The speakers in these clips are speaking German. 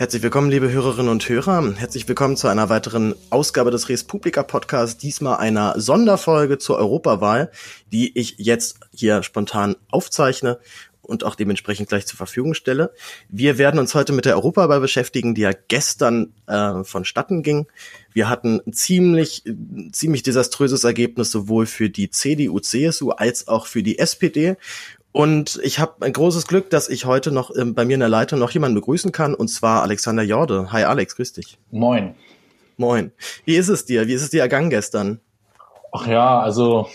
Herzlich willkommen, liebe Hörerinnen und Hörer. Herzlich willkommen zu einer weiteren Ausgabe des Res Publica Podcasts. Diesmal einer Sonderfolge zur Europawahl, die ich jetzt hier spontan aufzeichne und auch dementsprechend gleich zur Verfügung stelle. Wir werden uns heute mit der Europawahl beschäftigen, die ja gestern äh, vonstatten ging. Wir hatten ein ziemlich, ziemlich desaströses Ergebnis sowohl für die CDU, CSU als auch für die SPD. Und ich habe ein großes Glück, dass ich heute noch ähm, bei mir in der Leitung noch jemanden begrüßen kann, und zwar Alexander Jorde. Hi Alex, grüß dich. Moin. Moin. Wie ist es dir? Wie ist es dir ergangen gestern? Ach ja, also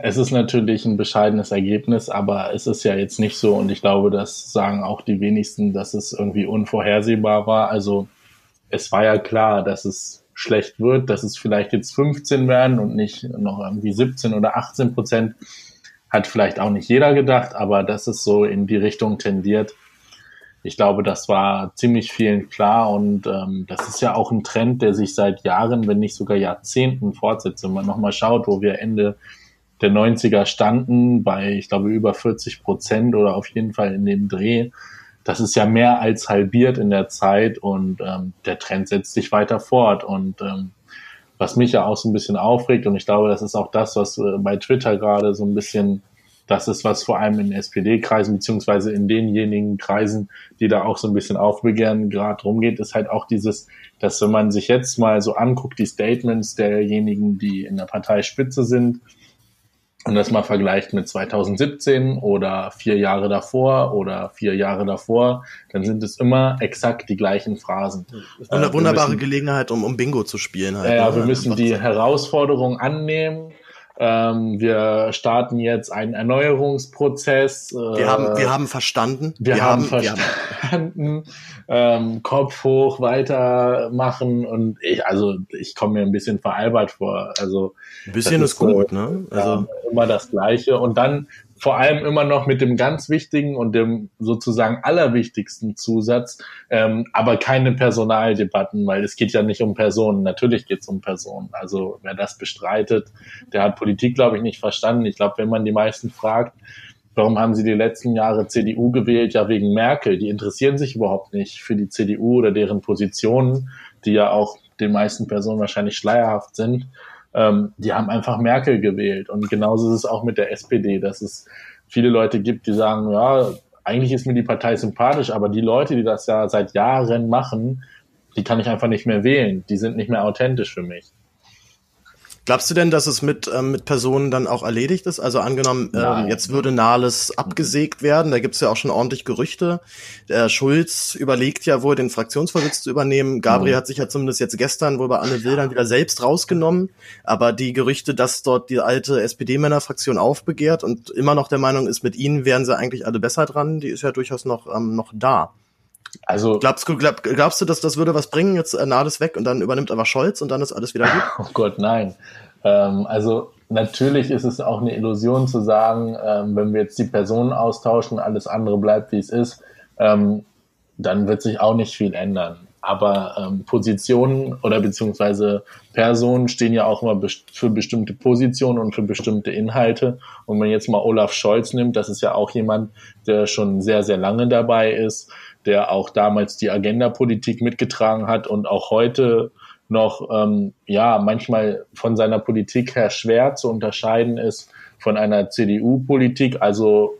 es ist natürlich ein bescheidenes Ergebnis, aber es ist ja jetzt nicht so und ich glaube, das sagen auch die wenigsten, dass es irgendwie unvorhersehbar war. Also es war ja klar, dass es schlecht wird, dass es vielleicht jetzt 15 werden und nicht noch irgendwie 17 oder 18 Prozent hat vielleicht auch nicht jeder gedacht, aber dass es so in die Richtung tendiert, ich glaube, das war ziemlich vielen klar und ähm, das ist ja auch ein Trend, der sich seit Jahren, wenn nicht sogar Jahrzehnten fortsetzt. Wenn man nochmal schaut, wo wir Ende der 90er standen, bei, ich glaube, über 40 Prozent oder auf jeden Fall in dem Dreh, das ist ja mehr als halbiert in der Zeit und ähm, der Trend setzt sich weiter fort. Und ähm, was mich ja auch so ein bisschen aufregt. Und ich glaube, das ist auch das, was äh, bei Twitter gerade so ein bisschen das ist, was vor allem in SPD-Kreisen beziehungsweise in denjenigen Kreisen, die da auch so ein bisschen aufbegehren, gerade rumgeht, ist halt auch dieses, dass wenn man sich jetzt mal so anguckt, die Statements derjenigen, die in der Parteispitze sind, und das mal vergleicht mit 2017 oder vier Jahre davor oder vier Jahre davor, dann sind es immer exakt die gleichen Phrasen. Das ist eine äh, wunderbare müssen, Gelegenheit, um, um Bingo zu spielen. Halt, ja, ne? wir müssen die Herausforderung annehmen. Ähm, wir starten jetzt einen Erneuerungsprozess. Äh, wir, haben, wir haben verstanden. Wir, wir haben, haben verstanden. Ähm, Kopf hoch, weitermachen und ich, also ich komme mir ein bisschen veralbert vor. Also ein bisschen ist, ist gut, ne? Also ja, immer das Gleiche und dann vor allem immer noch mit dem ganz wichtigen und dem sozusagen allerwichtigsten Zusatz, ähm, aber keine Personaldebatten, weil es geht ja nicht um Personen. Natürlich geht es um Personen. Also wer das bestreitet, der hat Politik, glaube ich, nicht verstanden. Ich glaube, wenn man die meisten fragt, warum haben sie die letzten Jahre CDU gewählt? Ja, wegen Merkel. Die interessieren sich überhaupt nicht für die CDU oder deren Positionen, die ja auch den meisten Personen wahrscheinlich schleierhaft sind ähm, die haben einfach Merkel gewählt. Und genauso ist es auch mit der SPD, dass es viele Leute gibt, die sagen, ja, eigentlich ist mir die Partei sympathisch, aber die Leute, die das ja seit Jahren machen, die kann ich einfach nicht mehr wählen. Die sind nicht mehr authentisch für mich. Glaubst du denn, dass es mit, ähm, mit Personen dann auch erledigt ist? Also angenommen, ähm, jetzt würde Nahles abgesägt werden, da gibt's ja auch schon ordentlich Gerüchte. Der Schulz überlegt ja wohl, den Fraktionsvorsitz zu übernehmen. Gabriel mhm. hat sich ja zumindest jetzt gestern wohl bei Anne Will dann wieder selbst rausgenommen. Aber die Gerüchte, dass dort die alte SPD-Männerfraktion aufbegehrt und immer noch der Meinung ist, mit ihnen wären sie eigentlich alle besser dran, die ist ja durchaus noch, ähm, noch da. Also glaubst du, glaub, glaubst du, dass das würde was bringen? Jetzt äh, Nades weg und dann übernimmt aber Scholz und dann ist alles wieder gut? Oh Gott, nein. Ähm, also natürlich ist es auch eine Illusion zu sagen, ähm, wenn wir jetzt die Personen austauschen, alles andere bleibt wie es ist, ähm, dann wird sich auch nicht viel ändern. Aber ähm, Positionen oder beziehungsweise Personen stehen ja auch immer best für bestimmte Positionen und für bestimmte Inhalte. Und wenn man jetzt mal Olaf Scholz nimmt, das ist ja auch jemand, der schon sehr, sehr lange dabei ist, der auch damals die Agenda-Politik mitgetragen hat und auch heute noch ähm, ja manchmal von seiner Politik her schwer zu unterscheiden ist von einer CDU-Politik. Also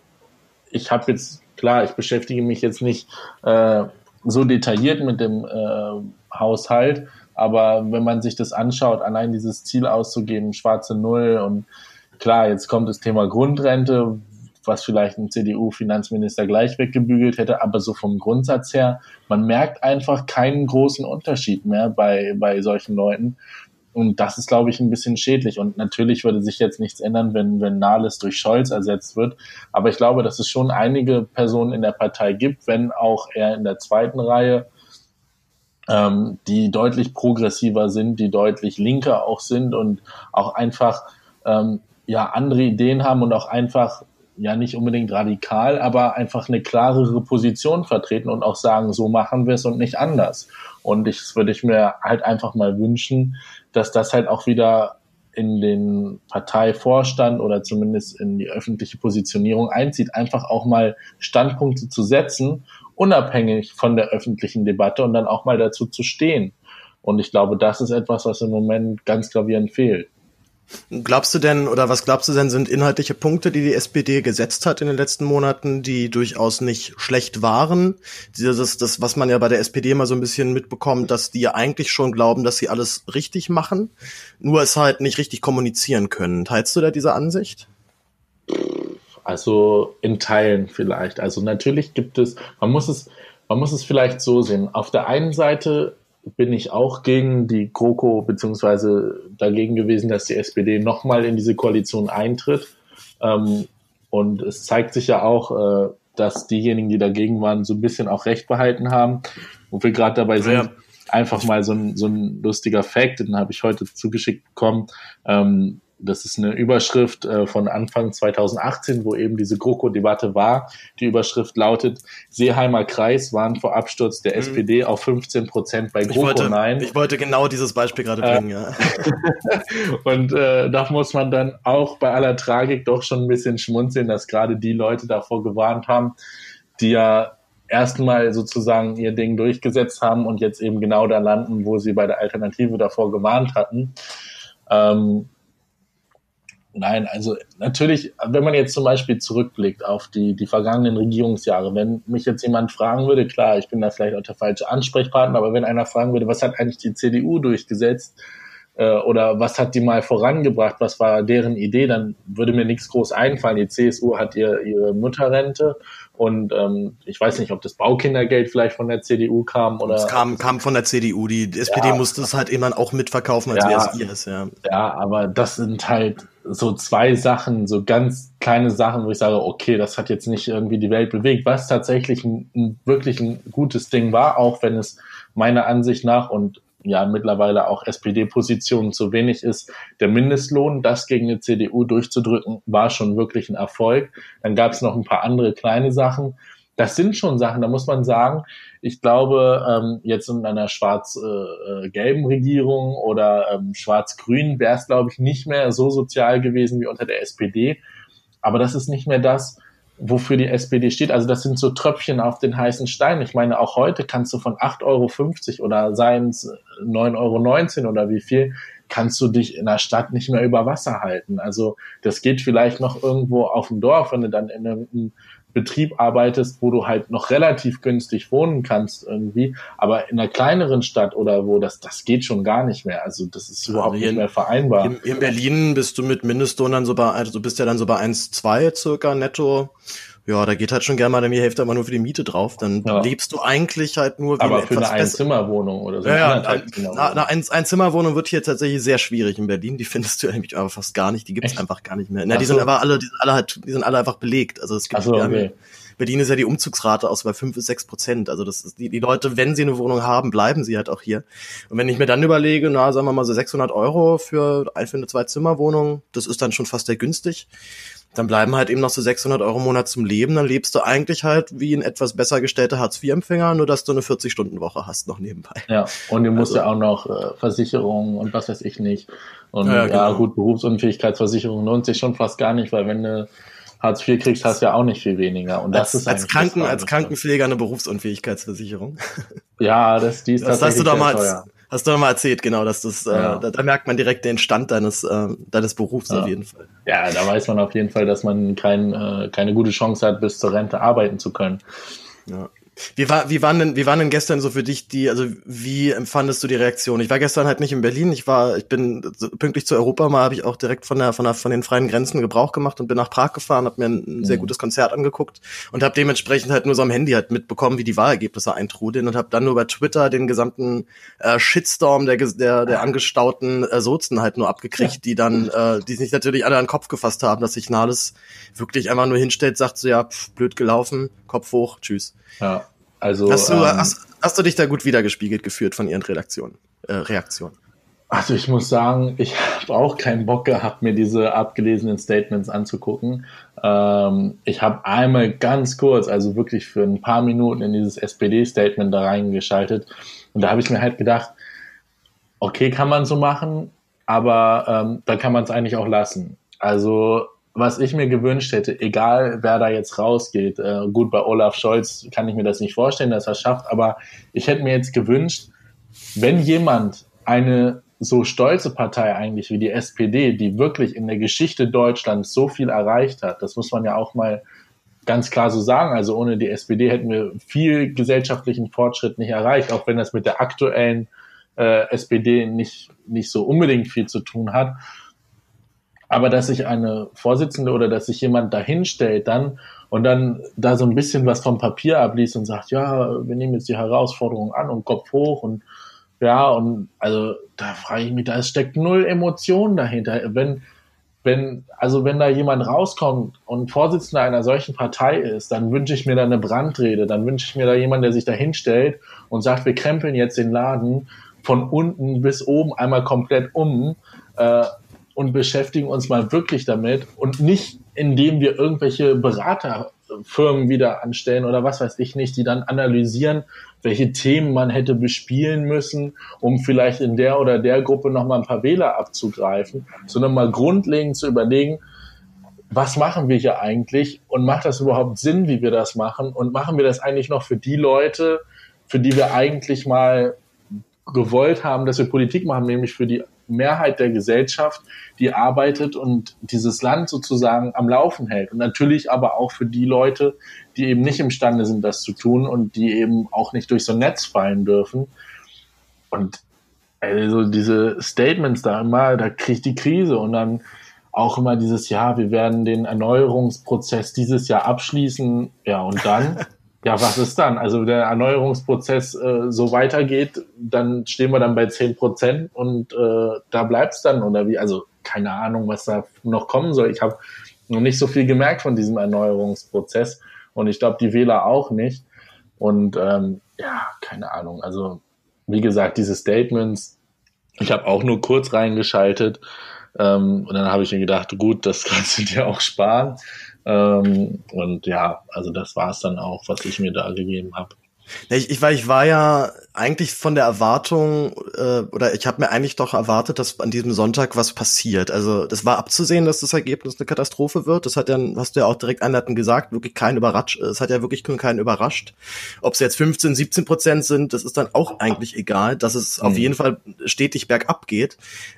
ich habe jetzt klar, ich beschäftige mich jetzt nicht äh, so detailliert mit dem äh, Haushalt, aber wenn man sich das anschaut, allein dieses Ziel auszugeben, schwarze Null und klar, jetzt kommt das Thema Grundrente, was vielleicht ein CDU-Finanzminister gleich weggebügelt hätte, aber so vom Grundsatz her, man merkt einfach keinen großen Unterschied mehr bei, bei solchen Leuten. Und das ist, glaube ich, ein bisschen schädlich. Und natürlich würde sich jetzt nichts ändern, wenn, wenn Nahles durch Scholz ersetzt wird. Aber ich glaube, dass es schon einige Personen in der Partei gibt, wenn auch eher in der zweiten Reihe, ähm, die deutlich progressiver sind, die deutlich linker auch sind und auch einfach ähm, ja andere Ideen haben und auch einfach ja nicht unbedingt radikal, aber einfach eine klarere Position vertreten und auch sagen, so machen wir es und nicht anders. Und ich würde ich mir halt einfach mal wünschen, dass das halt auch wieder in den Parteivorstand oder zumindest in die öffentliche Positionierung einzieht, einfach auch mal Standpunkte zu setzen unabhängig von der öffentlichen Debatte und dann auch mal dazu zu stehen. Und ich glaube, das ist etwas, was im Moment ganz gravierend fehlt. Glaubst du denn, oder was glaubst du denn, sind inhaltliche Punkte, die die SPD gesetzt hat in den letzten Monaten, die durchaus nicht schlecht waren? Das, das, was man ja bei der SPD immer so ein bisschen mitbekommt, dass die ja eigentlich schon glauben, dass sie alles richtig machen, nur es halt nicht richtig kommunizieren können. Teilst du da diese Ansicht? Also in Teilen vielleicht. Also natürlich gibt es, man muss es, man muss es vielleicht so sehen. Auf der einen Seite bin ich auch gegen die GroKo beziehungsweise dagegen gewesen, dass die SPD nochmal in diese Koalition eintritt. Ähm, und es zeigt sich ja auch, äh, dass diejenigen, die dagegen waren, so ein bisschen auch Recht behalten haben. Wo wir gerade dabei sind, ja. einfach mal so ein, so ein lustiger Fact, den habe ich heute zugeschickt bekommen. Ähm, das ist eine Überschrift äh, von Anfang 2018, wo eben diese GroKo-Debatte war. Die Überschrift lautet, Seeheimer Kreis waren vor Absturz der mhm. SPD auf 15 Prozent bei GroKo ich wollte, Nein. Ich wollte genau dieses Beispiel gerade bringen, äh, ja. und äh, da muss man dann auch bei aller Tragik doch schon ein bisschen schmunzeln, dass gerade die Leute davor gewarnt haben, die ja erstmal sozusagen ihr Ding durchgesetzt haben und jetzt eben genau da landen, wo sie bei der Alternative davor gewarnt hatten. Ähm, Nein, also natürlich, wenn man jetzt zum Beispiel zurückblickt auf die, die vergangenen Regierungsjahre, wenn mich jetzt jemand fragen würde, klar, ich bin da vielleicht auch der falsche Ansprechpartner, aber wenn einer fragen würde, was hat eigentlich die CDU durchgesetzt äh, oder was hat die mal vorangebracht, was war deren Idee, dann würde mir nichts groß einfallen. Die CSU hat ihr, ihre Mutterrente und ähm, ich weiß nicht, ob das Baukindergeld vielleicht von der CDU kam oder. Es kam, kam von der CDU. Die, SPD ja. musste es halt immer auch mitverkaufen, als ja, wäre es ihres, ja. Ja, aber das sind halt so zwei Sachen, so ganz kleine Sachen, wo ich sage, okay, das hat jetzt nicht irgendwie die Welt bewegt, was tatsächlich ein, ein wirklich ein gutes Ding war, auch wenn es meiner Ansicht nach und ja mittlerweile auch SPD-Positionen zu wenig ist. Der Mindestlohn, das gegen die CDU durchzudrücken, war schon wirklich ein Erfolg. Dann gab es noch ein paar andere kleine Sachen. Das sind schon Sachen, da muss man sagen, ich glaube, ähm, jetzt in einer schwarz-gelben Regierung oder ähm, schwarz-grün wäre es, glaube ich, nicht mehr so sozial gewesen wie unter der SPD. Aber das ist nicht mehr das, wofür die SPD steht. Also das sind so Tröpfchen auf den heißen Stein. Ich meine, auch heute kannst du von 8,50 Euro oder seien es 9,19 Euro oder wie viel, kannst du dich in der Stadt nicht mehr über Wasser halten. Also das geht vielleicht noch irgendwo auf dem Dorf, wenn du dann in einem Betrieb arbeitest, wo du halt noch relativ günstig wohnen kannst irgendwie, aber in einer kleineren Stadt oder wo das, das geht schon gar nicht mehr. Also das ist überhaupt also nicht mehr vereinbar. In, in, Berlin bist du mit Mindestlohn dann so bei, also du bist ja dann so bei 1,2 circa netto ja, da geht halt schon gerne mal die Hälfte immer nur für die Miete drauf. Dann ja. lebst du eigentlich halt nur wie Aber für eine Einzimmerwohnung oder so. Ja, eine, eine ein, Einzimmerwohnung wird hier tatsächlich sehr schwierig in Berlin. Die findest du nämlich aber fast gar nicht. Die gibt's Echt? einfach gar nicht mehr. Na, die so. sind aber alle, die sind alle halt, die sind alle einfach belegt. Also es gibt so, okay. Berlin ist ja die Umzugsrate aus bei fünf bis sechs Prozent. Also das ist die, die Leute, wenn sie eine Wohnung haben, bleiben sie halt auch hier. Und wenn ich mir dann überlege, na, sagen wir mal so 600 Euro für, für eine Zwei-Zimmer-Wohnung, das ist dann schon fast sehr günstig dann bleiben halt eben noch so 600 Euro im Monat zum Leben. Dann lebst du eigentlich halt wie ein etwas besser gestellter Hartz-IV-Empfänger, nur dass du eine 40-Stunden-Woche hast noch nebenbei. Ja, und du musst also, ja auch noch äh, Versicherungen und was weiß ich nicht. Und ja, ja genau. gut, Berufsunfähigkeitsversicherung lohnt sich schon fast gar nicht, weil wenn du Hartz IV kriegst, hast du ja auch nicht viel weniger. Und das als, ist als Kranken, als Krankenpfleger eine Berufsunfähigkeitsversicherung. Ja, das, die ist das hast du damals, teuer. Hast du doch mal erzählt, genau, dass das, äh, ja. äh, da, da, merkt man direkt den Stand deines, äh, deines Berufs ja. auf jeden Fall. Ja, da weiß man auf jeden Fall, dass man kein, äh, keine gute Chance hat, bis zur Rente arbeiten zu können. Ja. Wie war, wie waren denn, wie waren denn gestern so für dich die, also wie empfandest du die Reaktion? Ich war gestern halt nicht in Berlin. Ich war, ich bin pünktlich zu Europa mal, habe ich auch direkt von der, von der, von den freien Grenzen Gebrauch gemacht und bin nach Prag gefahren, habe mir ein mhm. sehr gutes Konzert angeguckt und habe dementsprechend halt nur so am Handy halt mitbekommen, wie die Wahlergebnisse eintrudeln und habe dann nur bei Twitter den gesamten äh, Shitstorm der, der, der angestauten äh, Sozen halt nur abgekriegt, ja. die dann, äh, die sich natürlich alle an den Kopf gefasst haben, dass sich Nahles wirklich einfach nur hinstellt, sagt so, ja, pff, blöd gelaufen, Kopf hoch, tschüss. Ja, also. Hast du, ähm, hast, hast, du dich da gut wiedergespiegelt geführt von ihren Redaktionen, äh, Reaktionen? Also ich muss sagen, ich habe auch keinen Bock gehabt, mir diese abgelesenen Statements anzugucken. Ähm, ich habe einmal ganz kurz, also wirklich für ein paar Minuten in dieses SPD-Statement da reingeschaltet. Und da habe ich mir halt gedacht, okay, kann man so machen, aber ähm, da kann man es eigentlich auch lassen. Also was ich mir gewünscht hätte, egal wer da jetzt rausgeht, äh, gut, bei Olaf Scholz kann ich mir das nicht vorstellen, dass er schafft, aber ich hätte mir jetzt gewünscht, wenn jemand eine so stolze Partei eigentlich wie die SPD, die wirklich in der Geschichte Deutschlands so viel erreicht hat, das muss man ja auch mal ganz klar so sagen. Also ohne die SPD hätten wir viel gesellschaftlichen Fortschritt nicht erreicht, auch wenn das mit der aktuellen äh, SPD nicht, nicht so unbedingt viel zu tun hat. Aber dass sich eine Vorsitzende oder dass sich jemand dahinstellt dann und dann da so ein bisschen was vom Papier abliest und sagt, ja, wir nehmen jetzt die Herausforderung an und Kopf hoch und ja, und also da frage ich mich, da steckt null Emotion dahinter. Wenn, wenn, also wenn da jemand rauskommt und Vorsitzender einer solchen Partei ist, dann wünsche ich mir da eine Brandrede, dann wünsche ich mir da jemanden, der sich da hinstellt und sagt, wir krempeln jetzt den Laden von unten bis oben einmal komplett um äh, und beschäftigen uns mal wirklich damit und nicht, indem wir irgendwelche Beraterfirmen wieder anstellen oder was weiß ich nicht, die dann analysieren, welche Themen man hätte bespielen müssen, um vielleicht in der oder der Gruppe nochmal ein paar Wähler abzugreifen, sondern mal grundlegend zu überlegen, was machen wir hier eigentlich und macht das überhaupt Sinn, wie wir das machen und machen wir das eigentlich noch für die Leute, für die wir eigentlich mal gewollt haben, dass wir Politik machen, nämlich für die Mehrheit der Gesellschaft, die arbeitet und dieses Land sozusagen am Laufen hält. Und natürlich aber auch für die Leute, die eben nicht imstande sind, das zu tun und die eben auch nicht durch so ein Netz fallen dürfen. Und also diese Statements da immer, da kriegt die Krise und dann auch immer dieses Jahr, wir werden den Erneuerungsprozess dieses Jahr abschließen. Ja, und dann ja, was ist dann? Also der Erneuerungsprozess äh, so weitergeht, dann stehen wir dann bei zehn Prozent und äh, da bleibt's dann oder wie? Also keine Ahnung, was da noch kommen soll. Ich habe noch nicht so viel gemerkt von diesem Erneuerungsprozess und ich glaube, die Wähler auch nicht. Und ähm, ja, keine Ahnung. Also wie gesagt, diese Statements, ich habe auch nur kurz reingeschaltet ähm, und dann habe ich mir gedacht, gut, das kannst du dir auch sparen. Ähm, und ja, also das war es dann auch, was ich mir da gegeben habe. Ich, ich, war, ich war ja eigentlich von der Erwartung, äh, oder ich habe mir eigentlich doch erwartet, dass an diesem Sonntag was passiert. Also das war abzusehen, dass das Ergebnis eine Katastrophe wird. Das hat ja, hast du ja auch direkt einleitend gesagt, wirklich keinen überrascht. Es hat ja wirklich keinen überrascht. Ob es jetzt 15, 17 Prozent sind, das ist dann auch eigentlich egal, dass es mhm. auf jeden Fall stetig bergab geht.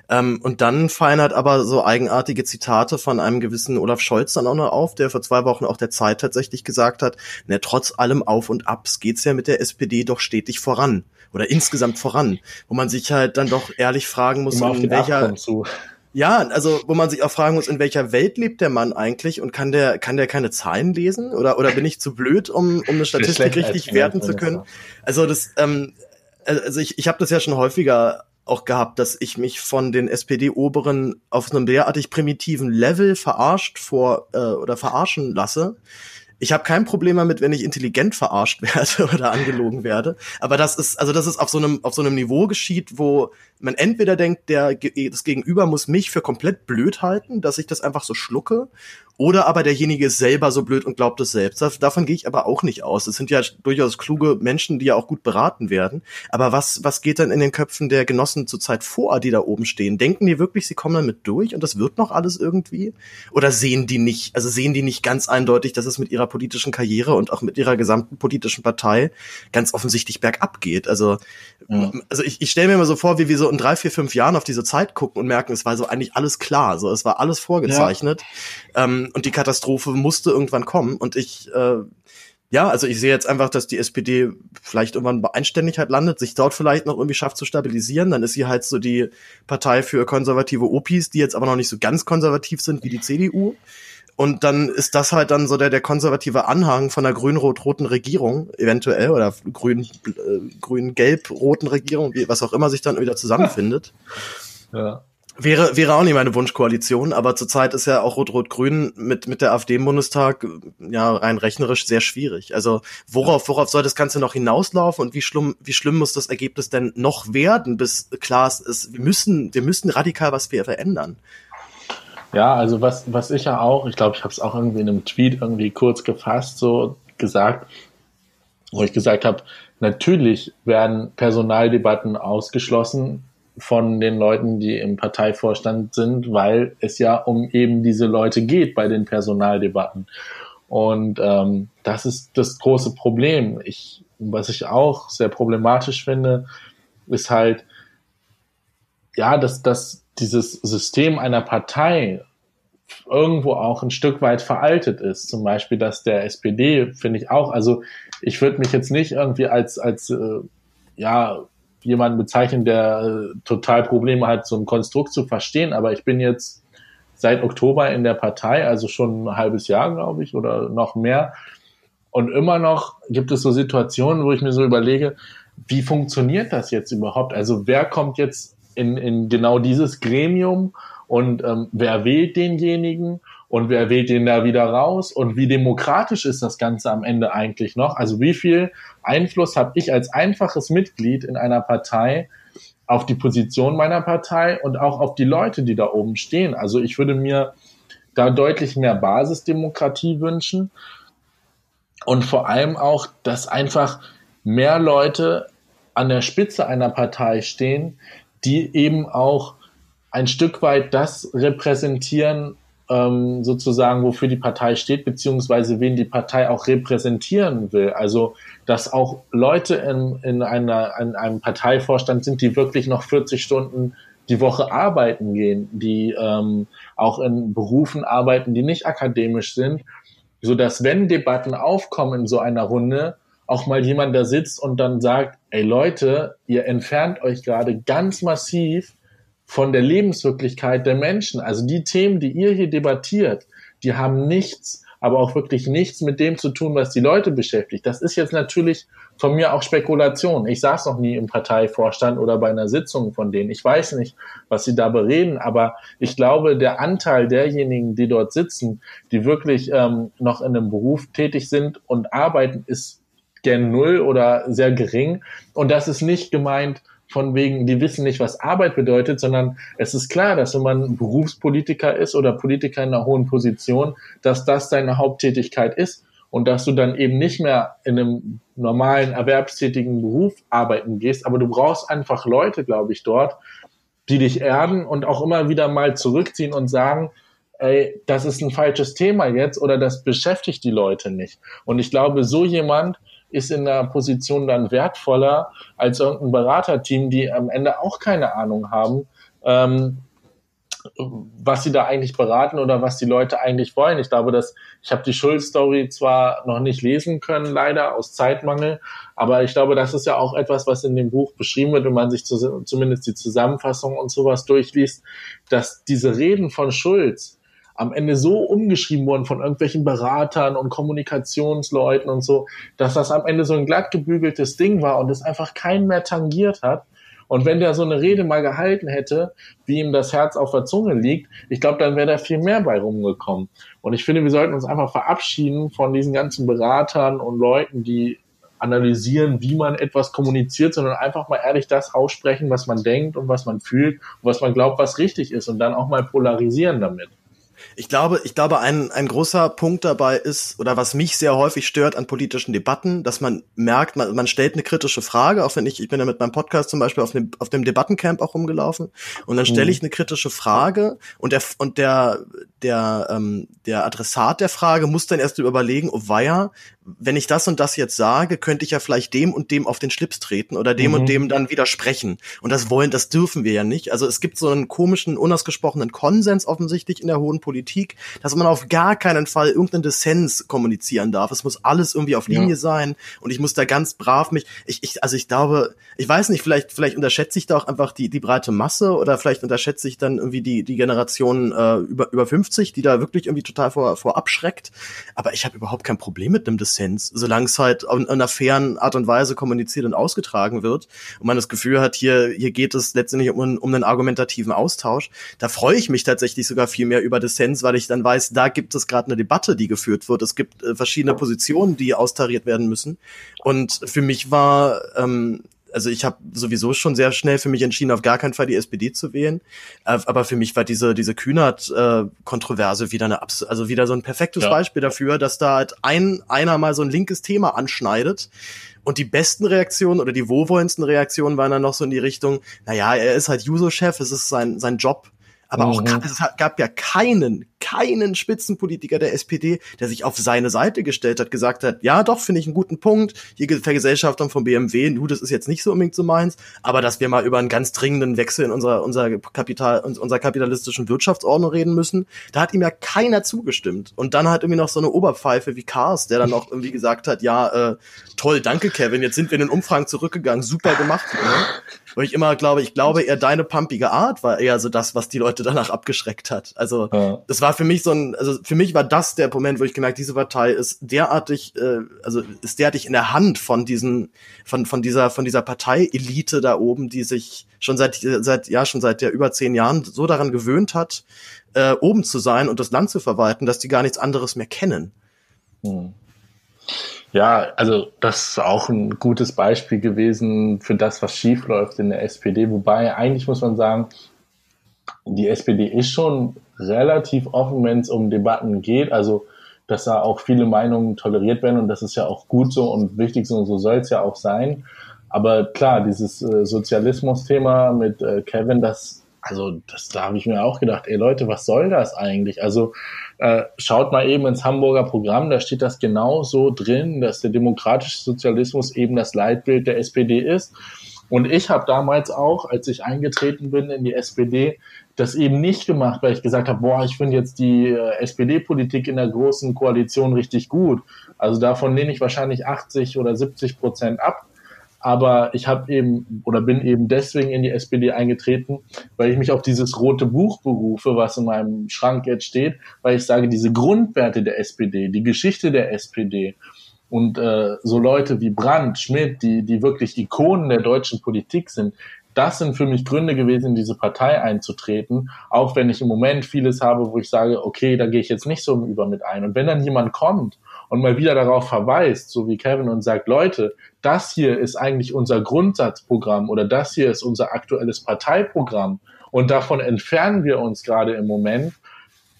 Ähm, und dann fallen halt aber so eigenartige Zitate von einem gewissen Olaf Scholz dann auch noch auf, der vor zwei Wochen auch der Zeit tatsächlich gesagt hat, ne, trotz allem Auf und Abs geht's ja mit der SPD doch stetig voran oder insgesamt voran, wo man sich halt dann doch ehrlich fragen muss, in welcher ja, also wo man sich auch fragen muss, in welcher Welt lebt der Mann eigentlich und kann der kann der keine Zahlen lesen oder oder bin ich zu blöd, um um eine Statistik richtig werten zu können? Also das ähm, also ich ich habe das ja schon häufiger auch gehabt, dass ich mich von den SPD-Oberen auf einem derartig primitiven Level verarscht vor äh, oder verarschen lasse, ich habe kein Problem damit, wenn ich intelligent verarscht werde oder angelogen werde. Aber das ist, also das ist auf so einem, auf so einem Niveau geschieht, wo man entweder denkt, der, das Gegenüber muss mich für komplett blöd halten, dass ich das einfach so schlucke, oder aber derjenige ist selber so blöd und glaubt es selbst. Davon gehe ich aber auch nicht aus. Es sind ja durchaus kluge Menschen, die ja auch gut beraten werden. Aber was, was geht dann in den Köpfen der Genossen zurzeit vor, die da oben stehen? Denken die wirklich, sie kommen damit durch und das wird noch alles irgendwie? Oder sehen die nicht, also sehen die nicht ganz eindeutig, dass es mit ihrer politischen Karriere und auch mit ihrer gesamten politischen Partei ganz offensichtlich bergab geht? Also, ja. also ich, ich stelle mir immer so vor, wie wir so in drei, vier, fünf Jahren auf diese Zeit gucken und merken, es war so eigentlich alles klar. So, es war alles vorgezeichnet. Ja. Ähm, und die Katastrophe musste irgendwann kommen. Und ich, äh, ja, also ich sehe jetzt einfach, dass die SPD vielleicht irgendwann bei Einständigkeit landet, sich dort vielleicht noch irgendwie schafft zu stabilisieren. Dann ist sie halt so die Partei für konservative Opis, die jetzt aber noch nicht so ganz konservativ sind wie die CDU. Und dann ist das halt dann so der, der konservative Anhang von der grün-rot-roten Regierung, eventuell, oder grün, äh, grün-gelb-roten Regierung, wie, was auch immer sich dann wieder zusammenfindet. Ja. Wäre, wäre auch nicht meine Wunschkoalition, aber zurzeit ist ja auch Rot-Rot-Grün mit, mit der AfD im Bundestag ja rein rechnerisch sehr schwierig. Also worauf, worauf soll das Ganze noch hinauslaufen und wie schlimm, wie schlimm muss das Ergebnis denn noch werden, bis klar ist, wir müssen, wir müssen radikal was verändern. Ja, also was, was ich ja auch, ich glaube, ich habe es auch irgendwie in einem Tweet irgendwie kurz gefasst, so gesagt, wo ich gesagt habe, natürlich werden Personaldebatten ausgeschlossen, von den Leuten, die im Parteivorstand sind, weil es ja um eben diese Leute geht bei den Personaldebatten. Und ähm, das ist das große Problem. Ich, was ich auch sehr problematisch finde, ist halt, ja, dass, dass dieses System einer Partei irgendwo auch ein Stück weit veraltet ist. Zum Beispiel, dass der SPD, finde ich auch, also ich würde mich jetzt nicht irgendwie als, als äh, ja, jemanden bezeichnen, der äh, total Probleme hat, so ein Konstrukt zu verstehen, aber ich bin jetzt seit Oktober in der Partei, also schon ein halbes Jahr, glaube ich, oder noch mehr. Und immer noch gibt es so Situationen, wo ich mir so überlege, wie funktioniert das jetzt überhaupt? Also wer kommt jetzt in, in genau dieses Gremium und ähm, wer wählt denjenigen und wer wählt den da wieder raus und wie demokratisch ist das Ganze am Ende eigentlich noch? Also wie viel Einfluss habe ich als einfaches Mitglied in einer Partei auf die Position meiner Partei und auch auf die Leute, die da oben stehen. Also ich würde mir da deutlich mehr Basisdemokratie wünschen und vor allem auch, dass einfach mehr Leute an der Spitze einer Partei stehen, die eben auch ein Stück weit das repräsentieren, ähm, sozusagen, wofür die Partei steht, beziehungsweise wen die Partei auch repräsentieren will. Also, dass auch Leute in, in, einer, in einem Parteivorstand sind, die wirklich noch 40 Stunden die Woche arbeiten gehen, die ähm, auch in Berufen arbeiten, die nicht akademisch sind, so dass wenn Debatten aufkommen in so einer Runde, auch mal jemand da sitzt und dann sagt, ey Leute, ihr entfernt euch gerade ganz massiv von der Lebenswirklichkeit der Menschen. Also die Themen, die ihr hier debattiert, die haben nichts, aber auch wirklich nichts mit dem zu tun, was die Leute beschäftigt. Das ist jetzt natürlich von mir auch Spekulation. Ich saß noch nie im Parteivorstand oder bei einer Sitzung von denen. Ich weiß nicht, was sie da bereden, aber ich glaube, der Anteil derjenigen, die dort sitzen, die wirklich ähm, noch in einem Beruf tätig sind und arbeiten, ist gen Null oder sehr gering. Und das ist nicht gemeint, von wegen, die wissen nicht, was Arbeit bedeutet, sondern es ist klar, dass wenn man Berufspolitiker ist oder Politiker in einer hohen Position, dass das deine Haupttätigkeit ist und dass du dann eben nicht mehr in einem normalen erwerbstätigen Beruf arbeiten gehst, aber du brauchst einfach Leute, glaube ich, dort, die dich erden und auch immer wieder mal zurückziehen und sagen, ey, das ist ein falsches Thema jetzt oder das beschäftigt die Leute nicht. Und ich glaube, so jemand ist in der Position dann wertvoller als irgendein Beraterteam, die am Ende auch keine Ahnung haben, ähm, was sie da eigentlich beraten oder was die Leute eigentlich wollen. Ich glaube, dass ich habe die Schulz-Story zwar noch nicht lesen können, leider aus Zeitmangel, aber ich glaube, das ist ja auch etwas, was in dem Buch beschrieben wird, wenn man sich zu, zumindest die Zusammenfassung und sowas durchliest, dass diese Reden von Schulz am Ende so umgeschrieben worden von irgendwelchen Beratern und Kommunikationsleuten und so, dass das am Ende so ein glatt gebügeltes Ding war und es einfach keinen mehr tangiert hat. Und wenn der so eine Rede mal gehalten hätte, wie ihm das Herz auf der Zunge liegt, ich glaube, dann wäre da viel mehr bei rumgekommen. Und ich finde, wir sollten uns einfach verabschieden von diesen ganzen Beratern und Leuten, die analysieren, wie man etwas kommuniziert, sondern einfach mal ehrlich das aussprechen, was man denkt und was man fühlt und was man glaubt, was richtig ist und dann auch mal polarisieren damit. Ich glaube, ich glaube, ein, ein großer Punkt dabei ist, oder was mich sehr häufig stört an politischen Debatten, dass man merkt, man, man stellt eine kritische Frage, auch wenn ich, ich bin ja mit meinem Podcast zum Beispiel auf dem, auf dem Debattencamp auch rumgelaufen, und dann stelle mhm. ich eine kritische Frage und der, und der, der, ähm, der Adressat der Frage muss dann erst überlegen, oh weia, wenn ich das und das jetzt sage, könnte ich ja vielleicht dem und dem auf den Schlips treten oder dem mhm. und dem dann widersprechen. Und das wollen, das dürfen wir ja nicht. Also es gibt so einen komischen, unausgesprochenen Konsens offensichtlich in der hohen Politik, dass man auf gar keinen Fall irgendeinen Dissens kommunizieren darf. Es muss alles irgendwie auf Linie ja. sein und ich muss da ganz brav mich, ich, ich, also ich glaube, ich weiß nicht, vielleicht, vielleicht unterschätze ich da auch einfach die, die breite Masse oder vielleicht unterschätze ich dann irgendwie die, die Generation äh, über, über 50, die da wirklich irgendwie total vor, vor abschreckt. Aber ich habe überhaupt kein Problem mit einem Dissens Dissens, solange es halt in einer fairen Art und Weise kommuniziert und ausgetragen wird und man das Gefühl hat, hier, hier geht es letztendlich um, um einen argumentativen Austausch. Da freue ich mich tatsächlich sogar viel mehr über Dissens, weil ich dann weiß, da gibt es gerade eine Debatte, die geführt wird. Es gibt äh, verschiedene Positionen, die austariert werden müssen. Und für mich war ähm, also ich habe sowieso schon sehr schnell für mich entschieden, auf gar keinen Fall die SPD zu wählen. Äh, aber für mich war diese diese Kühnert-Kontroverse äh, wieder eine also wieder so ein perfektes ja. Beispiel dafür, dass da halt ein einer mal so ein linkes Thema anschneidet und die besten Reaktionen oder die wohlwollendsten Reaktionen waren dann noch so in die Richtung, naja, er ist halt Juso-Chef, es ist sein, sein Job. Aber mhm. auch es gab ja keinen, keinen Spitzenpolitiker der SPD, der sich auf seine Seite gestellt hat, gesagt hat, ja doch, finde ich einen guten Punkt, hier Vergesellschaftung von BMW, du, das ist jetzt nicht so unbedingt so meins, aber dass wir mal über einen ganz dringenden Wechsel in unserer, unser Kapital, unserer kapitalistischen Wirtschaftsordnung reden müssen, da hat ihm ja keiner zugestimmt. Und dann hat irgendwie noch so eine Oberpfeife wie Kars, der dann auch irgendwie gesagt hat, ja, äh, toll, danke Kevin, jetzt sind wir in den Umfragen zurückgegangen, super gemacht. Ne? Weil ich immer glaube, ich glaube eher deine pumpige Art war eher so das, was die Leute danach abgeschreckt hat. Also ja. das war für mich so ein, also für mich war das der Moment, wo ich gemerkt, diese Partei ist derartig, äh, also ist derartig in der Hand von diesen, von von dieser von dieser Parteielite da oben, die sich schon seit seit ja schon seit ja über zehn Jahren so daran gewöhnt hat, äh, oben zu sein und das Land zu verwalten, dass die gar nichts anderes mehr kennen. Hm. Ja, also das ist auch ein gutes Beispiel gewesen für das, was schief läuft in der SPD. Wobei eigentlich muss man sagen, die SPD ist schon relativ offen, wenn es um Debatten geht. Also dass da auch viele Meinungen toleriert werden und das ist ja auch gut so und wichtig so und so soll es ja auch sein. Aber klar, dieses äh, Sozialismus-Thema mit äh, Kevin, das also das, da habe ich mir auch gedacht, ey Leute, was soll das eigentlich? Also äh, schaut mal eben ins Hamburger Programm, da steht das genau so drin, dass der demokratische Sozialismus eben das Leitbild der SPD ist. Und ich habe damals auch, als ich eingetreten bin in die SPD, das eben nicht gemacht, weil ich gesagt habe, boah, ich finde jetzt die äh, SPD-Politik in der großen Koalition richtig gut. Also davon lehne ich wahrscheinlich 80 oder 70 Prozent ab aber ich habe eben oder bin eben deswegen in die SPD eingetreten, weil ich mich auf dieses rote Buch berufe, was in meinem Schrank jetzt steht, weil ich sage, diese Grundwerte der SPD, die Geschichte der SPD und äh, so Leute wie Brandt, Schmidt, die, die wirklich Ikonen der deutschen Politik sind, das sind für mich Gründe gewesen, in diese Partei einzutreten, auch wenn ich im Moment vieles habe, wo ich sage, okay, da gehe ich jetzt nicht so über mit ein. Und wenn dann jemand kommt und mal wieder darauf verweist, so wie Kevin und sagt, Leute, das hier ist eigentlich unser Grundsatzprogramm oder das hier ist unser aktuelles Parteiprogramm und davon entfernen wir uns gerade im Moment.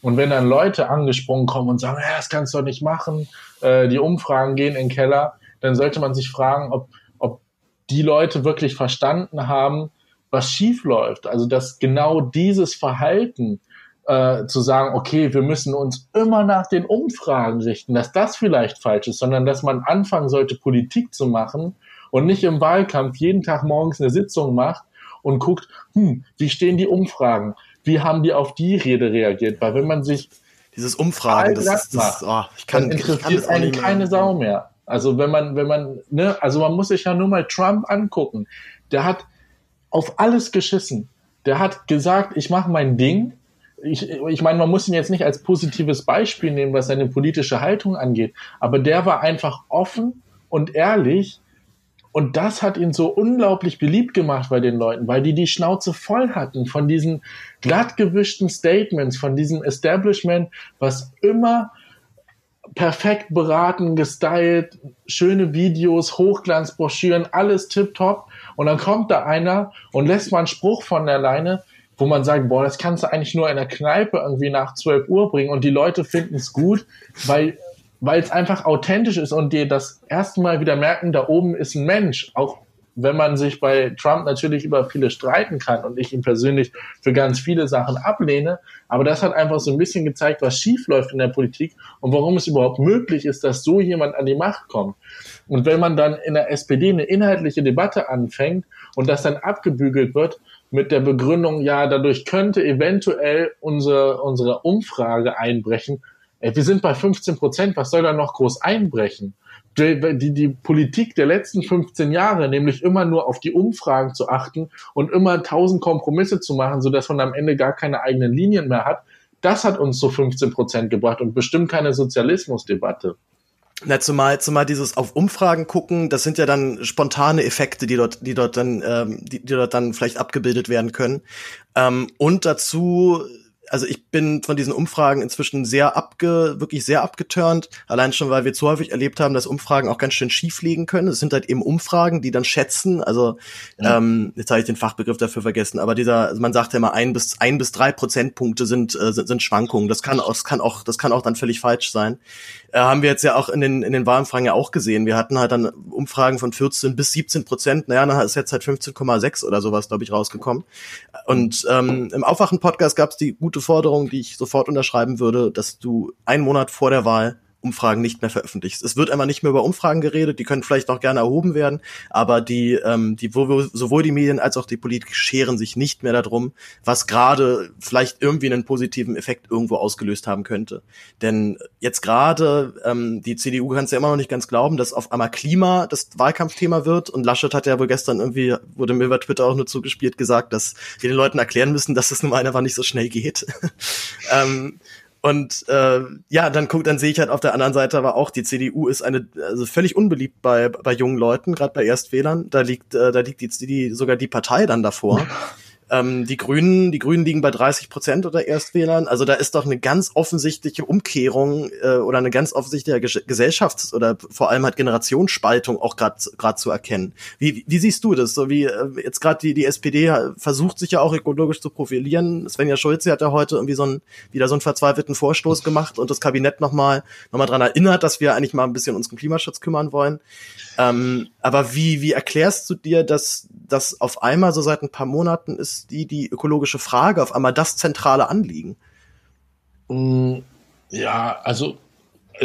Und wenn dann Leute angesprungen kommen und sagen, ja, das kannst du doch nicht machen, äh, die Umfragen gehen in den Keller, dann sollte man sich fragen, ob, ob die Leute wirklich verstanden haben, was schief läuft. Also dass genau dieses Verhalten äh, zu sagen, okay, wir müssen uns immer nach den Umfragen richten, dass das vielleicht falsch ist, sondern dass man anfangen sollte, Politik zu machen und nicht im Wahlkampf jeden Tag morgens eine Sitzung macht und guckt, hm, wie stehen die Umfragen? Wie haben die auf die Rede reagiert? Weil wenn man sich dieses Umfragen, das, ist, das oh, ich kann, interessiert ich kann das keine Sau mehr. Also wenn man, wenn man, ne, also man muss sich ja nur mal Trump angucken. Der hat auf alles geschissen. Der hat gesagt, ich mache mein Ding ich, ich meine, man muss ihn jetzt nicht als positives Beispiel nehmen, was seine politische Haltung angeht, aber der war einfach offen und ehrlich und das hat ihn so unglaublich beliebt gemacht bei den Leuten, weil die die Schnauze voll hatten von diesen glattgewischten Statements, von diesem Establishment, was immer perfekt beraten, gestylt, schöne Videos, Hochglanzbroschüren, alles tipptopp. Und dann kommt da einer und lässt mal einen Spruch von der Leine, wo man sagt, boah, das kannst du eigentlich nur in der Kneipe irgendwie nach 12 Uhr bringen und die Leute finden es gut, weil weil es einfach authentisch ist und die das erste Mal wieder merken, da oben ist ein Mensch, auch wenn man sich bei Trump natürlich über viele streiten kann und ich ihn persönlich für ganz viele Sachen ablehne, aber das hat einfach so ein bisschen gezeigt, was schief läuft in der Politik und warum es überhaupt möglich ist, dass so jemand an die Macht kommt. Und wenn man dann in der SPD eine inhaltliche Debatte anfängt und das dann abgebügelt wird, mit der Begründung, ja, dadurch könnte eventuell unsere, unsere Umfrage einbrechen. Ey, wir sind bei 15 Prozent, was soll da noch groß einbrechen? Die, die, die Politik der letzten 15 Jahre, nämlich immer nur auf die Umfragen zu achten und immer tausend Kompromisse zu machen, sodass man am Ende gar keine eigenen Linien mehr hat, das hat uns zu 15 Prozent gebracht und bestimmt keine Sozialismusdebatte. Na, zumal, zumal dieses auf Umfragen gucken, das sind ja dann spontane Effekte, die dort, die dort dann, ähm, die, die dort dann vielleicht abgebildet werden können. Ähm, und dazu also ich bin von diesen Umfragen inzwischen sehr abge, wirklich sehr abgeturnt. Allein schon, weil wir zu häufig erlebt haben, dass Umfragen auch ganz schön schief liegen können. Es sind halt eben Umfragen, die dann schätzen. Also ja. ähm, jetzt habe ich den Fachbegriff dafür vergessen, aber dieser, also man sagt ja immer ein bis ein bis drei Prozentpunkte sind, äh, sind, sind Schwankungen. Das kann, auch, das kann auch, das kann auch dann völlig falsch sein. Äh, haben wir jetzt ja auch in den in den Wahlumfragen ja auch gesehen. Wir hatten halt dann Umfragen von 14 bis 17 Prozent. Naja, dann ist jetzt halt 15,6 oder sowas, glaube ich, rausgekommen. Und ähm, im Aufwachen-Podcast gab es die gute Forderung, die ich sofort unterschreiben würde, dass du einen Monat vor der Wahl Umfragen nicht mehr veröffentlichst. Es wird einmal nicht mehr über Umfragen geredet, die können vielleicht noch gerne erhoben werden, aber die, ähm, die wo, sowohl die Medien als auch die Politik scheren sich nicht mehr darum, was gerade vielleicht irgendwie einen positiven Effekt irgendwo ausgelöst haben könnte. Denn jetzt gerade, ähm, die CDU kann es ja immer noch nicht ganz glauben, dass auf einmal Klima das Wahlkampfthema wird und Laschet hat ja wohl gestern irgendwie, wurde mir über Twitter auch nur zugespielt, gesagt, dass wir den Leuten erklären müssen, dass es nun mal einfach nicht so schnell geht. ähm, und äh, ja, dann guck, dann sehe ich halt auf der anderen Seite aber auch, die CDU ist eine also völlig unbeliebt bei bei jungen Leuten, gerade bei Erstwählern. Da liegt äh, da liegt die, die sogar die Partei dann davor. Ähm, die Grünen, die Grünen liegen bei 30 Prozent oder Erstwählern. Also da ist doch eine ganz offensichtliche Umkehrung äh, oder eine ganz offensichtliche Gesellschafts- oder vor allem halt Generationsspaltung auch gerade gerade zu erkennen. Wie, wie siehst du das? So wie äh, jetzt gerade die die SPD versucht sich ja auch ökologisch zu profilieren. Svenja Schulze hat ja heute irgendwie so ein wieder so einen verzweifelten Vorstoß gemacht und das Kabinett nochmal noch mal dran erinnert, dass wir eigentlich mal ein bisschen uns um Klimaschutz kümmern wollen. Ähm, aber wie, wie erklärst du dir, dass das auf einmal so seit ein paar Monaten ist, die, die ökologische Frage, auf einmal das zentrale Anliegen? Mm, ja, also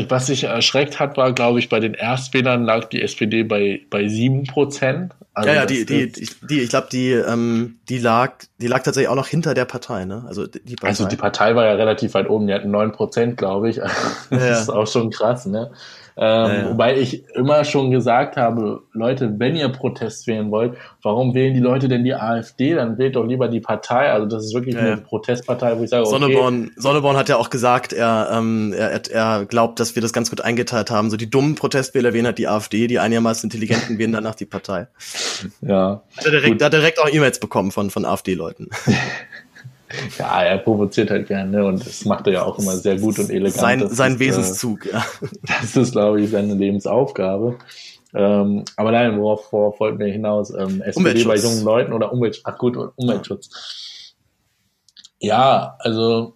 was sich erschreckt hat, war, glaube ich, bei den Erstwählern lag die SPD bei, bei sieben Prozent. Also ja, ja, die, die, die, ich glaube, die, ähm, die lag, die lag tatsächlich auch noch hinter der Partei, ne? Also die Partei. Also die Partei war ja relativ weit oben, die hatten neun Prozent, glaube ich. Das ja. ist auch schon krass, ne? Ähm, ja. Wobei ich immer schon gesagt habe, Leute, wenn ihr Protest wählen wollt, warum wählen die Leute denn die AfD? Dann wählt doch lieber die Partei. Also das ist wirklich ja, eine Protestpartei, wo ich sage, okay. Sonneborn, Sonneborn hat ja auch gesagt, er, ähm, er, er glaubt, dass wir das ganz gut eingeteilt haben. So die dummen Protestwähler wählen halt die AfD, die einigermaßen intelligenten wählen danach die Partei. Ja. Hat er direkt, hat direkt auch E-Mails bekommen von, von AfD-Leuten. Ja, er provoziert halt gerne und das macht er ja auch immer sehr gut und elegant. Sein, das sein ist, äh, Wesenszug, äh, ja. Das ist, glaube ich, seine Lebensaufgabe. Ähm, aber nein, worauf, wollten wir hinaus? Ähm, SPD bei jungen Leuten oder Umwelt, ach gut, Umweltschutz. Ja, also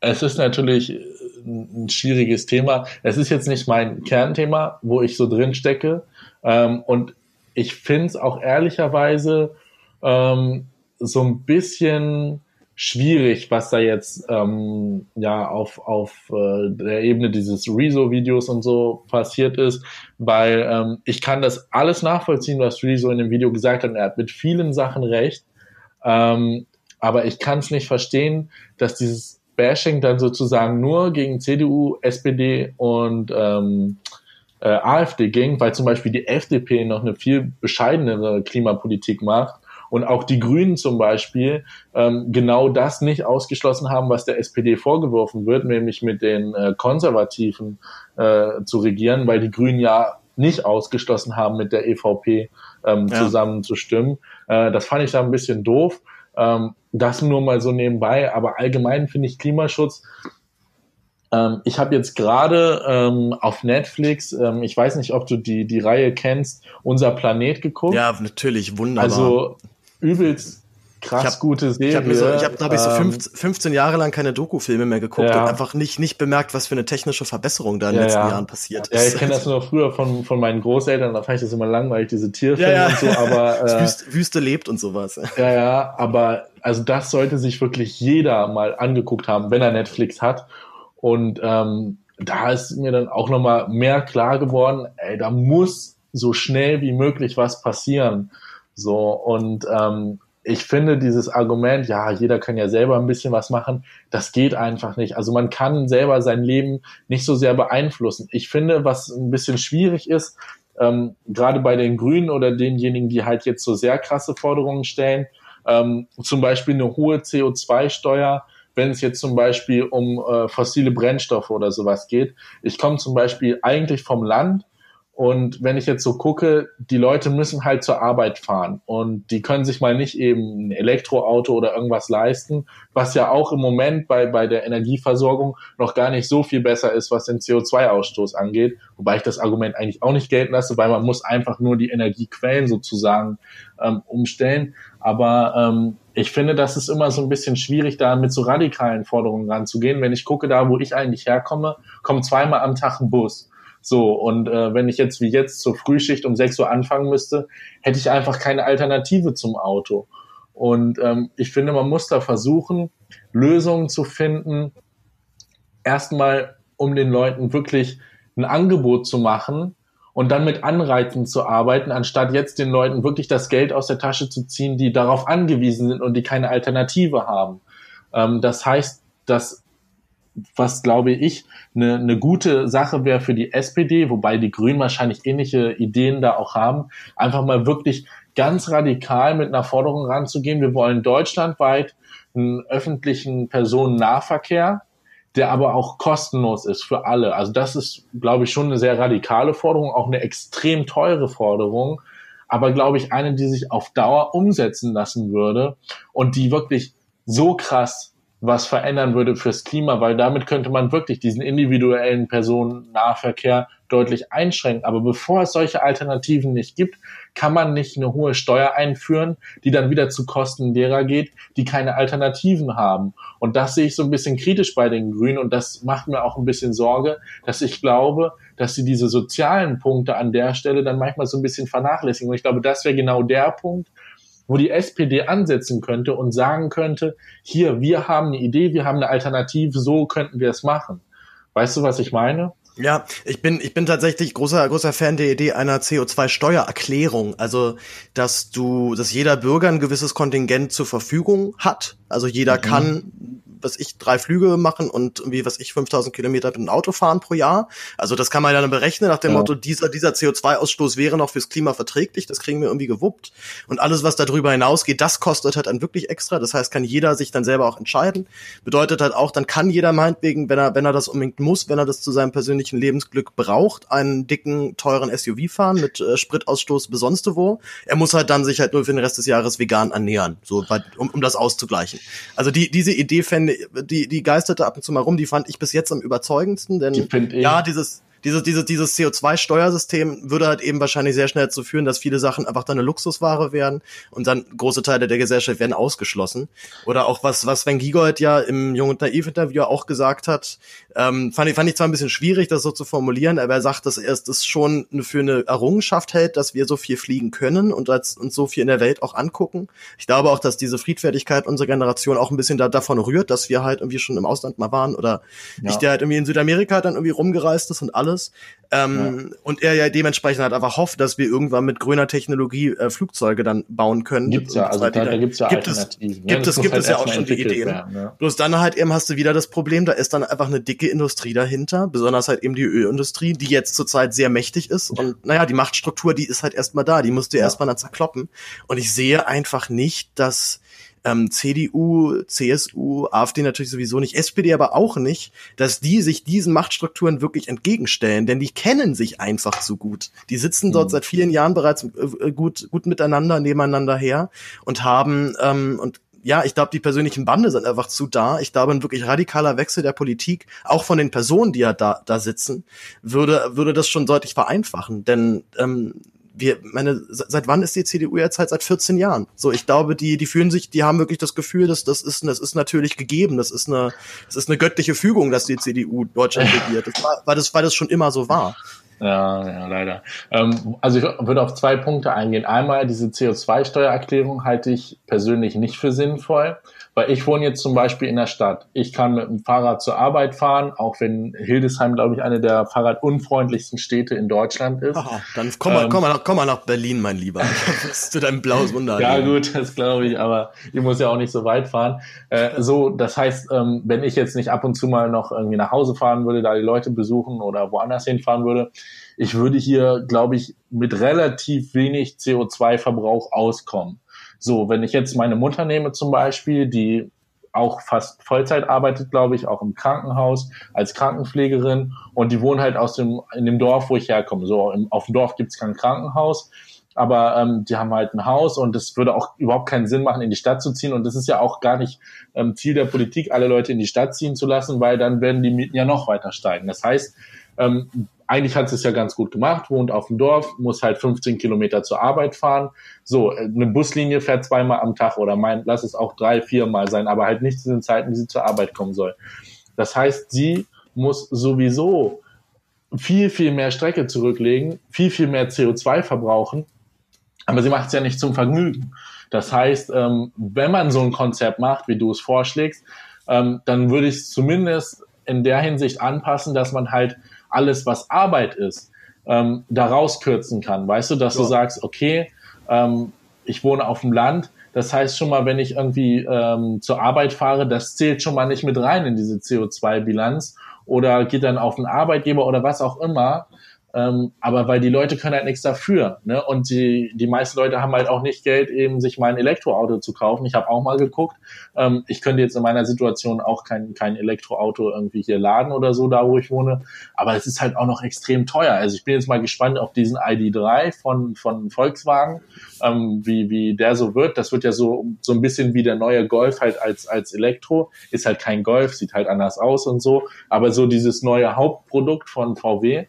es ist natürlich ein schwieriges Thema. Es ist jetzt nicht mein Kernthema, wo ich so drin stecke. Ähm, und ich finde es auch ehrlicherweise ähm, so ein bisschen schwierig, was da jetzt ähm, ja auf, auf äh, der Ebene dieses Rezo-Videos und so passiert ist, weil ähm, ich kann das alles nachvollziehen, was Rezo in dem Video gesagt hat. Er hat mit vielen Sachen recht, ähm, aber ich kann es nicht verstehen, dass dieses Bashing dann sozusagen nur gegen CDU, SPD und ähm, äh, AfD ging, weil zum Beispiel die FDP noch eine viel bescheidenere Klimapolitik macht und auch die Grünen zum Beispiel ähm, genau das nicht ausgeschlossen haben, was der SPD vorgeworfen wird, nämlich mit den äh, Konservativen äh, zu regieren, weil die Grünen ja nicht ausgeschlossen haben, mit der EVP ähm, ja. zusammenzustimmen. Äh, das fand ich da ein bisschen doof. Ähm, das nur mal so nebenbei, aber allgemein finde ich Klimaschutz ähm, ich habe jetzt gerade ähm, auf Netflix, ähm, ich weiß nicht, ob du die, die Reihe kennst, Unser Planet geguckt. Ja, natürlich, wunderbar. Also übelst krass hab, gute Serie. Ich habe, so, ich hab, glaube ich, so 15, 15 Jahre lang keine Doku-Filme mehr geguckt ja. und einfach nicht, nicht bemerkt, was für eine technische Verbesserung da in den ja, letzten ja. Jahren passiert ist. Ja, ich kenne das nur früher von, von meinen Großeltern, da fand ich das immer langweilig, diese Tierfilme und so, aber. Äh, Wüste, Wüste lebt und sowas. Ja, ja, aber also das sollte sich wirklich jeder mal angeguckt haben, wenn er Netflix hat. Und ähm, da ist mir dann auch nochmal mehr klar geworden, ey, da muss so schnell wie möglich was passieren. So, und ähm, ich finde dieses Argument, ja, jeder kann ja selber ein bisschen was machen, das geht einfach nicht. Also man kann selber sein Leben nicht so sehr beeinflussen. Ich finde, was ein bisschen schwierig ist, ähm, gerade bei den Grünen oder denjenigen, die halt jetzt so sehr krasse Forderungen stellen, ähm, zum Beispiel eine hohe CO2-Steuer, wenn es jetzt zum Beispiel um äh, fossile Brennstoffe oder sowas geht. Ich komme zum Beispiel eigentlich vom Land Und wenn ich jetzt so gucke, die Leute müssen halt zur Arbeit fahren und die können sich mal nicht eben ein Elektroauto oder irgendwas leisten, was ja auch im Moment bei, bei der Energieversorgung noch gar nicht so viel besser ist, was den CO2-Ausstoß angeht. Wobei ich das Argument eigentlich auch nicht gelten lasse, weil man muss einfach nur die Energiequellen sozusagen ähm, umstellen. Aber ähm, ich finde, das ist immer so ein bisschen schwierig, da mit so radikalen Forderungen ranzugehen. Wenn ich gucke, da wo ich eigentlich herkomme, kommt zweimal am Tag ein Bus. So, und äh, wenn ich jetzt wie jetzt zur Frühschicht um 6 Uhr anfangen müsste, hätte ich einfach keine Alternative zum Auto. Und ähm, ich finde, man muss da versuchen, Lösungen zu finden, erstmal um den Leuten wirklich ein Angebot zu machen und dann mit Anreizen zu arbeiten, anstatt jetzt den Leuten wirklich das Geld aus der Tasche zu ziehen, die darauf angewiesen sind und die keine Alternative haben. Ähm, das heißt, dass was glaube ich eine, eine gute Sache wäre für die SPD, wobei die Grünen wahrscheinlich ähnliche Ideen da auch haben, einfach mal wirklich ganz radikal mit einer Forderung ranzugehen. Wir wollen deutschlandweit einen öffentlichen Personennahverkehr, der aber auch kostenlos ist für alle. Also das ist, glaube ich, schon eine sehr radikale Forderung, auch eine extrem teure Forderung, aber glaube ich eine, die sich auf Dauer umsetzen lassen würde und die wirklich so krass was verändern würde fürs Klima, weil damit könnte man wirklich diesen individuellen Personennahverkehr deutlich einschränken. Aber bevor es solche Alternativen nicht gibt, kann man nicht eine hohe Steuer einführen, die dann wieder zu Kosten derer geht, die keine Alternativen haben. Und das sehe ich so ein bisschen kritisch bei den Grünen und das macht mir auch ein bisschen Sorge, dass ich glaube, dass sie diese sozialen Punkte an der Stelle dann manchmal so ein bisschen vernachlässigen. Und ich glaube, das wäre genau der Punkt, wo die SPD ansetzen könnte und sagen könnte, hier, wir haben eine Idee, wir haben eine Alternative, so könnten wir es machen. Weißt du, was ich meine? Ja, ich bin, ich bin tatsächlich großer, großer Fan der Idee einer CO2-Steuererklärung. Also, dass du, dass jeder Bürger ein gewisses Kontingent zur Verfügung hat. Also jeder mhm. kann was ich, drei Flüge machen und irgendwie, was ich, 5000 Kilometer mit dem Auto fahren pro Jahr. Also das kann man dann berechnen nach dem ja. Motto, dieser, dieser CO2-Ausstoß wäre noch fürs Klima verträglich, das kriegen wir irgendwie gewuppt. Und alles, was darüber hinausgeht, das kostet halt dann wirklich extra. Das heißt, kann jeder sich dann selber auch entscheiden. Bedeutet halt auch, dann kann jeder meinetwegen, wenn er, wenn er das unbedingt muss, wenn er das zu seinem persönlichen Lebensglück braucht, einen dicken, teuren SUV fahren mit äh, Spritausstoß besonst wo. Er muss halt dann sich halt nur für den Rest des Jahres vegan ernähren, so, um, um das auszugleichen. Also die, diese Idee fände die, die geisterte ab und zu mal rum, die fand ich bis jetzt am überzeugendsten, denn ja, dieses, dieses, dieses, dieses CO2-Steuersystem würde halt eben wahrscheinlich sehr schnell dazu führen, dass viele Sachen einfach dann eine Luxusware werden und dann große Teile der Gesellschaft werden ausgeschlossen. Oder auch was, was Sven Giegold ja im Jung und Naiv-Interview auch gesagt hat, ähm, fand, ich, fand ich zwar ein bisschen schwierig, das so zu formulieren, aber er sagt, dass er es schon für eine Errungenschaft hält, dass wir so viel fliegen können und als, uns so viel in der Welt auch angucken. Ich glaube auch, dass diese Friedfertigkeit unserer Generation auch ein bisschen da, davon rührt, dass wir halt irgendwie schon im Ausland mal waren oder ja. ich, der halt irgendwie in Südamerika dann irgendwie rumgereist ist und alles alles. Ähm, ja. Und er ja dementsprechend halt einfach hofft, dass wir irgendwann mit grüner Technologie äh, Flugzeuge dann bauen können. Gibt's ja, also da, da gibt's ja gibt es, gibt ne? es, gibt halt es ja auch schon die Ideen. Werden, ja. Bloß dann halt eben hast du wieder das Problem, da ist dann einfach eine dicke Industrie dahinter, besonders halt eben die Ölindustrie, die jetzt zurzeit sehr mächtig ist. Und naja, die Machtstruktur, die ist halt erstmal da, die musst du ja. erstmal dann zerkloppen. Und ich sehe einfach nicht, dass ähm, CDU, CSU, AfD natürlich sowieso nicht, SPD aber auch nicht, dass die sich diesen Machtstrukturen wirklich entgegenstellen, denn die kennen sich einfach zu gut. Die sitzen dort mhm. seit vielen Jahren bereits äh, gut, gut miteinander, nebeneinander her und haben ähm, und ja, ich glaube, die persönlichen Bande sind einfach zu da. Ich glaube, ein wirklich radikaler Wechsel der Politik, auch von den Personen, die ja da, da sitzen, würde, würde das schon deutlich vereinfachen. Denn ähm, wir, meine, seit wann ist die CDU jetzt halt seit 14 Jahren? So, ich glaube, die, die fühlen sich, die haben wirklich das Gefühl, dass das ist, das ist natürlich gegeben, das ist eine, das ist eine göttliche Fügung, dass die CDU Deutschland regiert. Das war, weil das, weil das schon immer so war. Ja, ja, leider. Ähm, also ich würde auf zwei Punkte eingehen. Einmal diese CO2-Steuererklärung halte ich persönlich nicht für sinnvoll. Weil ich wohne jetzt zum Beispiel in der Stadt. Ich kann mit dem Fahrrad zur Arbeit fahren, auch wenn Hildesheim, glaube ich, eine der fahrradunfreundlichsten Städte in Deutschland ist. Aha, dann komm mal, ähm, komm, mal nach, komm mal nach Berlin, mein Lieber. zu deinem blaues Wunder. ja gut, das glaube ich, aber ich muss ja auch nicht so weit fahren. Äh, so, das heißt, ähm, wenn ich jetzt nicht ab und zu mal noch irgendwie nach Hause fahren würde, da die Leute besuchen oder woanders hinfahren würde, ich würde hier, glaube ich, mit relativ wenig CO2-Verbrauch auskommen. So, wenn ich jetzt meine Mutter nehme zum Beispiel, die auch fast Vollzeit arbeitet, glaube ich, auch im Krankenhaus als Krankenpflegerin und die wohnen halt aus dem, in dem Dorf, wo ich herkomme. So, im, auf dem Dorf gibt es kein Krankenhaus, aber ähm, die haben halt ein Haus und es würde auch überhaupt keinen Sinn machen, in die Stadt zu ziehen und das ist ja auch gar nicht ähm, Ziel der Politik, alle Leute in die Stadt ziehen zu lassen, weil dann werden die Mieten ja noch weiter steigen. Das heißt, ähm, eigentlich hat es ja ganz gut gemacht, wohnt auf dem Dorf, muss halt 15 Kilometer zur Arbeit fahren. So, eine Buslinie fährt zweimal am Tag oder mein, lass es auch drei, viermal sein, aber halt nicht zu den Zeiten, wie sie zur Arbeit kommen soll. Das heißt, sie muss sowieso viel, viel mehr Strecke zurücklegen, viel, viel mehr CO2 verbrauchen, aber sie macht es ja nicht zum Vergnügen. Das heißt, ähm, wenn man so ein Konzept macht, wie du es vorschlägst, ähm, dann würde ich es zumindest in der Hinsicht anpassen, dass man halt alles, was Arbeit ist, ähm, da rauskürzen kann. Weißt du, dass ja. du sagst, okay, ähm, ich wohne auf dem Land, das heißt schon mal, wenn ich irgendwie ähm, zur Arbeit fahre, das zählt schon mal nicht mit rein in diese CO2-Bilanz oder geht dann auf den Arbeitgeber oder was auch immer. Ähm, aber weil die Leute können halt nichts dafür. Ne? Und die, die meisten Leute haben halt auch nicht Geld, eben sich mal ein Elektroauto zu kaufen. Ich habe auch mal geguckt. Ähm, ich könnte jetzt in meiner Situation auch kein, kein Elektroauto irgendwie hier laden oder so, da wo ich wohne. Aber es ist halt auch noch extrem teuer. Also ich bin jetzt mal gespannt auf diesen ID3 von, von Volkswagen, ähm, wie, wie der so wird. Das wird ja so, so ein bisschen wie der neue Golf halt als, als Elektro. Ist halt kein Golf, sieht halt anders aus und so. Aber so dieses neue Hauptprodukt von VW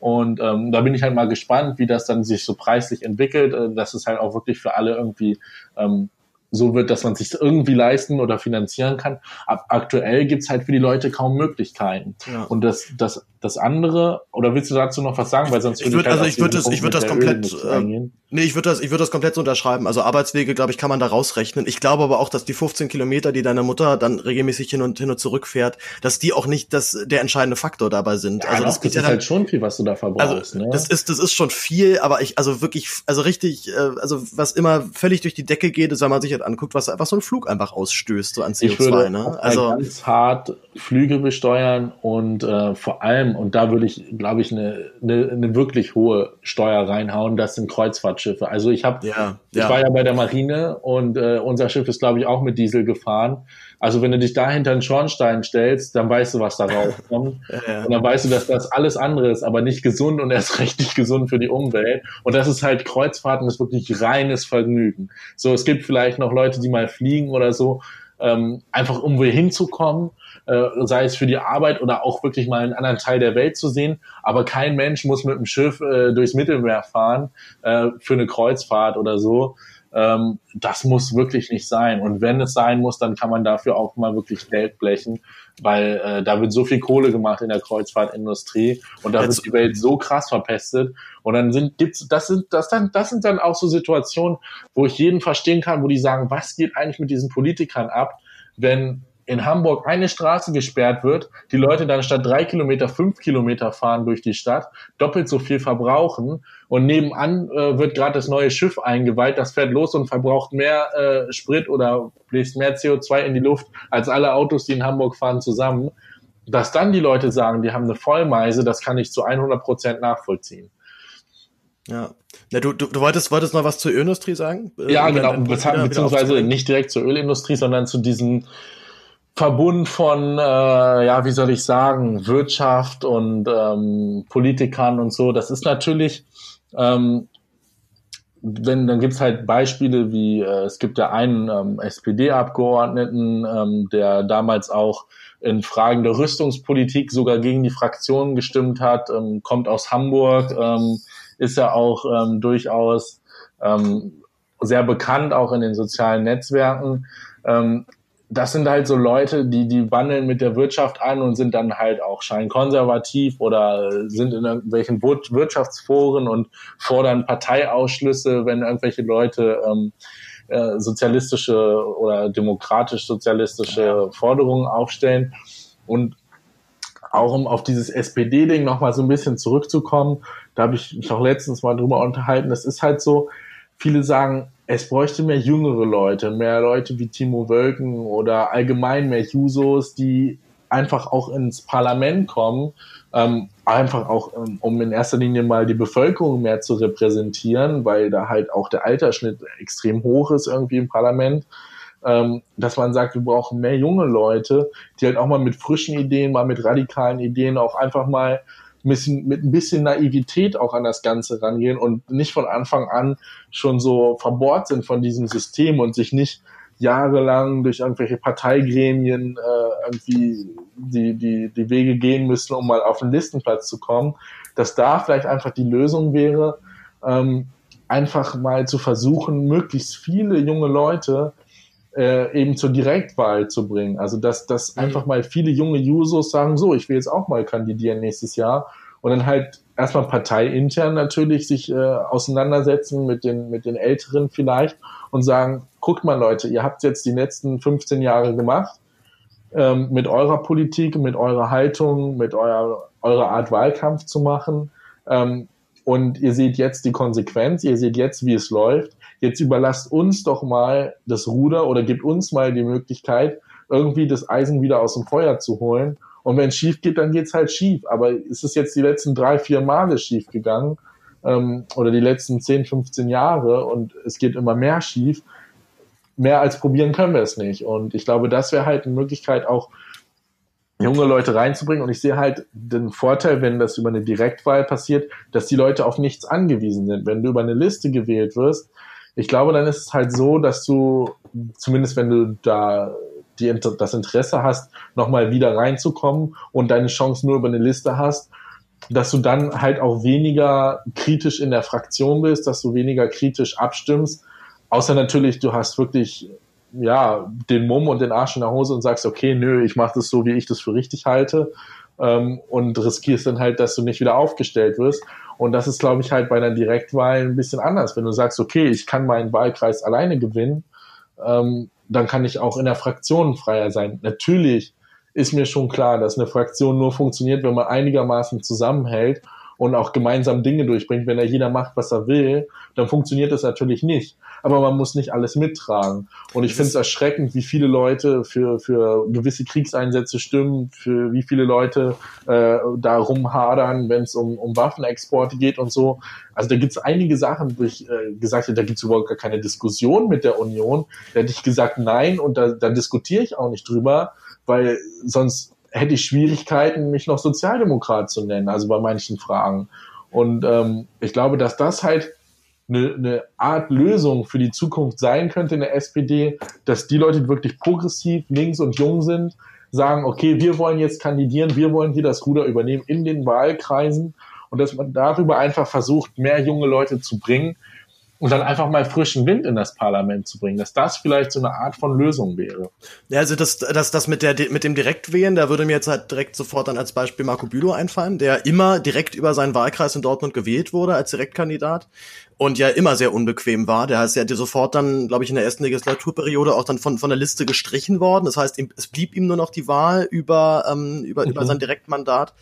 und ähm, da bin ich halt mal gespannt, wie das dann sich so preislich entwickelt, äh, dass es halt auch wirklich für alle irgendwie ähm, so wird, dass man sich irgendwie leisten oder finanzieren kann. Ab aktuell gibt's halt für die Leute kaum Möglichkeiten. Ja. Und das, das das andere, oder willst du dazu noch was sagen? Weil sonst ich würde, also ich würde das, ich würde das komplett, äh, nee, ich würde das, ich würde das komplett so unterschreiben. Also Arbeitswege, glaube ich, kann man da rausrechnen. Ich glaube aber auch, dass die 15 Kilometer, die deine Mutter dann regelmäßig hin und hin und zurück fährt, dass die auch nicht das der entscheidende Faktor dabei sind. Ja, also das, das ist ja halt schon viel, was du da verbrauchst. Also, ne? Das ist, das ist schon viel, aber ich, also wirklich, also richtig, äh, also was immer völlig durch die Decke geht, ist, wenn man sich halt anguckt, was einfach so ein Flug einfach ausstößt, so an CO2. Ich würde ne? Also ganz hart Flüge besteuern und äh, vor allem, und da würde ich, glaube ich, eine, eine, eine wirklich hohe Steuer reinhauen, das sind Kreuzfahrtschiffe. Also ich habe, ja, ich ja. war ja bei der Marine und äh, unser Schiff ist, glaube ich, auch mit Diesel gefahren. Also wenn du dich da hinter einen Schornstein stellst, dann weißt du, was da rauskommt. ja, und dann weißt du, dass das alles andere ist, aber nicht gesund und erst recht nicht gesund für die Umwelt. Und das ist halt Kreuzfahrten, das ist wirklich reines Vergnügen. So, es gibt vielleicht noch Leute, die mal fliegen oder so, ähm, einfach um wohin hinzukommen äh, sei es für die Arbeit oder auch wirklich mal einen anderen Teil der Welt zu sehen. Aber kein Mensch muss mit dem Schiff äh, durchs Mittelmeer fahren äh, für eine Kreuzfahrt oder so. Ähm, das muss wirklich nicht sein. Und wenn es sein muss, dann kann man dafür auch mal wirklich Geld blechen, weil äh, da wird so viel Kohle gemacht in der Kreuzfahrtindustrie und da wird die Welt so krass verpestet. Und dann sind gibt's das sind das dann das sind dann auch so Situationen, wo ich jeden verstehen kann, wo die sagen, was geht eigentlich mit diesen Politikern ab, wenn in Hamburg eine Straße gesperrt wird, die Leute dann statt drei Kilometer fünf Kilometer fahren durch die Stadt, doppelt so viel verbrauchen und nebenan äh, wird gerade das neue Schiff eingeweiht, das fährt los und verbraucht mehr äh, Sprit oder bläst mehr CO2 in die Luft als alle Autos, die in Hamburg fahren, zusammen. Dass dann die Leute sagen, die haben eine Vollmeise, das kann ich zu 100 Prozent nachvollziehen. Ja. ja du, du, du wolltest, wolltest noch was zur Ölindustrie sagen? Ja, genau, beziehungsweise nicht direkt zur Ölindustrie, sondern zu diesen Verbund von, äh, ja, wie soll ich sagen, Wirtschaft und ähm, Politikern und so. Das ist natürlich, ähm, wenn dann gibt's halt Beispiele wie äh, es gibt ja einen ähm, SPD-Abgeordneten, ähm, der damals auch in Fragen der Rüstungspolitik sogar gegen die Fraktion gestimmt hat, ähm, kommt aus Hamburg, ähm, ist ja auch ähm, durchaus ähm, sehr bekannt, auch in den sozialen Netzwerken. Ähm, das sind halt so Leute, die, die wandeln mit der Wirtschaft an und sind dann halt auch scheinkonservativ oder sind in irgendwelchen Wirtschaftsforen und fordern Parteiausschlüsse, wenn irgendwelche Leute ähm, äh, sozialistische oder demokratisch-sozialistische. Forderungen aufstellen. Und auch um auf dieses SPD-Ding nochmal so ein bisschen zurückzukommen, da habe ich mich auch letztens mal drüber unterhalten, das ist halt so, viele sagen, es bräuchte mehr jüngere Leute, mehr Leute wie Timo Wölken oder allgemein mehr Jusos, die einfach auch ins Parlament kommen, ähm, einfach auch, ähm, um in erster Linie mal die Bevölkerung mehr zu repräsentieren, weil da halt auch der Altersschnitt extrem hoch ist irgendwie im Parlament. ähm, dass man sagt, wir brauchen mehr junge Leute, die halt auch mal mit frischen Ideen, mal mit radikalen Ideen auch einfach mal bisschen, mit ein bisschen Naivität auch an das Ganze rangehen und nicht von Anfang an schon so verbohrt sind von diesem System und sich nicht jahrelang durch irgendwelche Parteigremien äh, irgendwie die, die, die Wege gehen müssen, um mal auf den Listenplatz zu kommen, dass da vielleicht einfach die Lösung wäre, ähm, einfach mal zu versuchen, möglichst viele junge Leute äh, eben zur Direktwahl zu bringen. Also dass, dass mhm. einfach mal viele junge Jusos sagen, so, ich will jetzt auch mal kandidieren nächstes Jahr und dann halt erstmal parteiintern natürlich sich äh, auseinandersetzen mit den, mit den Älteren vielleicht und sagen, guckt mal Leute, ihr habt jetzt die letzten 15 Jahre gemacht ähm, mit eurer Politik, mit eurer Haltung, mit eurer, eurer Art Wahlkampf zu machen. Ähm, und ihr seht jetzt die Konsequenz, ihr seht jetzt, wie es läuft. Jetzt überlasst uns doch mal das Ruder oder gebt uns mal die Möglichkeit, irgendwie das Eisen wieder aus dem Feuer zu holen. Und wenn es schief geht, dann geht's halt schief. Aber es ist jetzt die letzten drei, vier Male schief gegangen ähm, oder die letzten 10, 15 Jahre und es geht immer mehr schief. Mehr als probieren können wir es nicht. Und ich glaube, das wäre halt eine Möglichkeit, auch junge Leute reinzubringen. Und ich sehe halt den Vorteil, wenn das über eine Direktwahl passiert, dass die Leute auf nichts angewiesen sind. Wenn du über eine Liste gewählt wirst, ich glaube, dann ist es halt so, dass du, zumindest wenn du da die, das Interesse hast, nochmal wieder reinzukommen und deine Chance nur über eine Liste hast, dass du dann halt auch weniger kritisch in der Fraktion bist, dass du weniger kritisch abstimmst. Außer natürlich, du hast wirklich ja den Mumm und den Arsch in der Hose und sagst, okay, nö, ich mache das so, wie ich das für richtig halte ähm, und riskierst dann halt, dass du nicht wieder aufgestellt wirst. Und das ist, glaube ich, halt bei einer Direktwahl ein bisschen anders. Wenn du sagst, okay, ich kann meinen Wahlkreis alleine gewinnen, ähm, dann kann ich auch in der Fraktion freier sein. Natürlich ist mir schon klar, dass eine Fraktion nur funktioniert, wenn man einigermaßen zusammenhält und auch gemeinsam Dinge durchbringt. Wenn da jeder macht, was er will, dann funktioniert das natürlich nicht. Aber man muss nicht alles mittragen. Und ich finde es erschreckend, wie viele Leute für, für gewisse Kriegseinsätze stimmen, für wie viele Leute äh, da rumhadern, wenn es um, um Waffenexporte geht und so. Also da gibt es einige Sachen, wo ich äh, gesagt habe, da gibt es überhaupt gar keine Diskussion mit der Union. Da hätte ich gesagt, nein, und da, da diskutiere ich auch nicht drüber, weil sonst hätte ich Schwierigkeiten, mich noch Sozialdemokrat zu nennen, also bei manchen Fragen. Und ähm, ich glaube, dass das halt eine, eine Art Lösung für die Zukunft sein könnte in der SPD, dass die Leute, die wirklich progressiv, links und jung sind, sagen, okay, wir wollen jetzt kandidieren, wir wollen hier das Ruder übernehmen in den Wahlkreisen und dass man darüber einfach versucht, mehr junge Leute zu bringen, und dann einfach mal frischen Wind in das Parlament zu bringen, dass das vielleicht so eine Art von Lösung wäre. Ja, also das, das, das mit der mit dem Direktwählen, da würde mir jetzt halt direkt sofort dann als Beispiel Marco Bülow einfallen, der immer direkt über seinen Wahlkreis in Dortmund gewählt wurde als Direktkandidat und ja immer sehr unbequem war. Der ist ja sofort dann, glaube ich, in der ersten Legislaturperiode auch dann von, von der Liste gestrichen worden. Das heißt, es blieb ihm nur noch die Wahl über, ähm, über, mhm. über sein Direktmandat.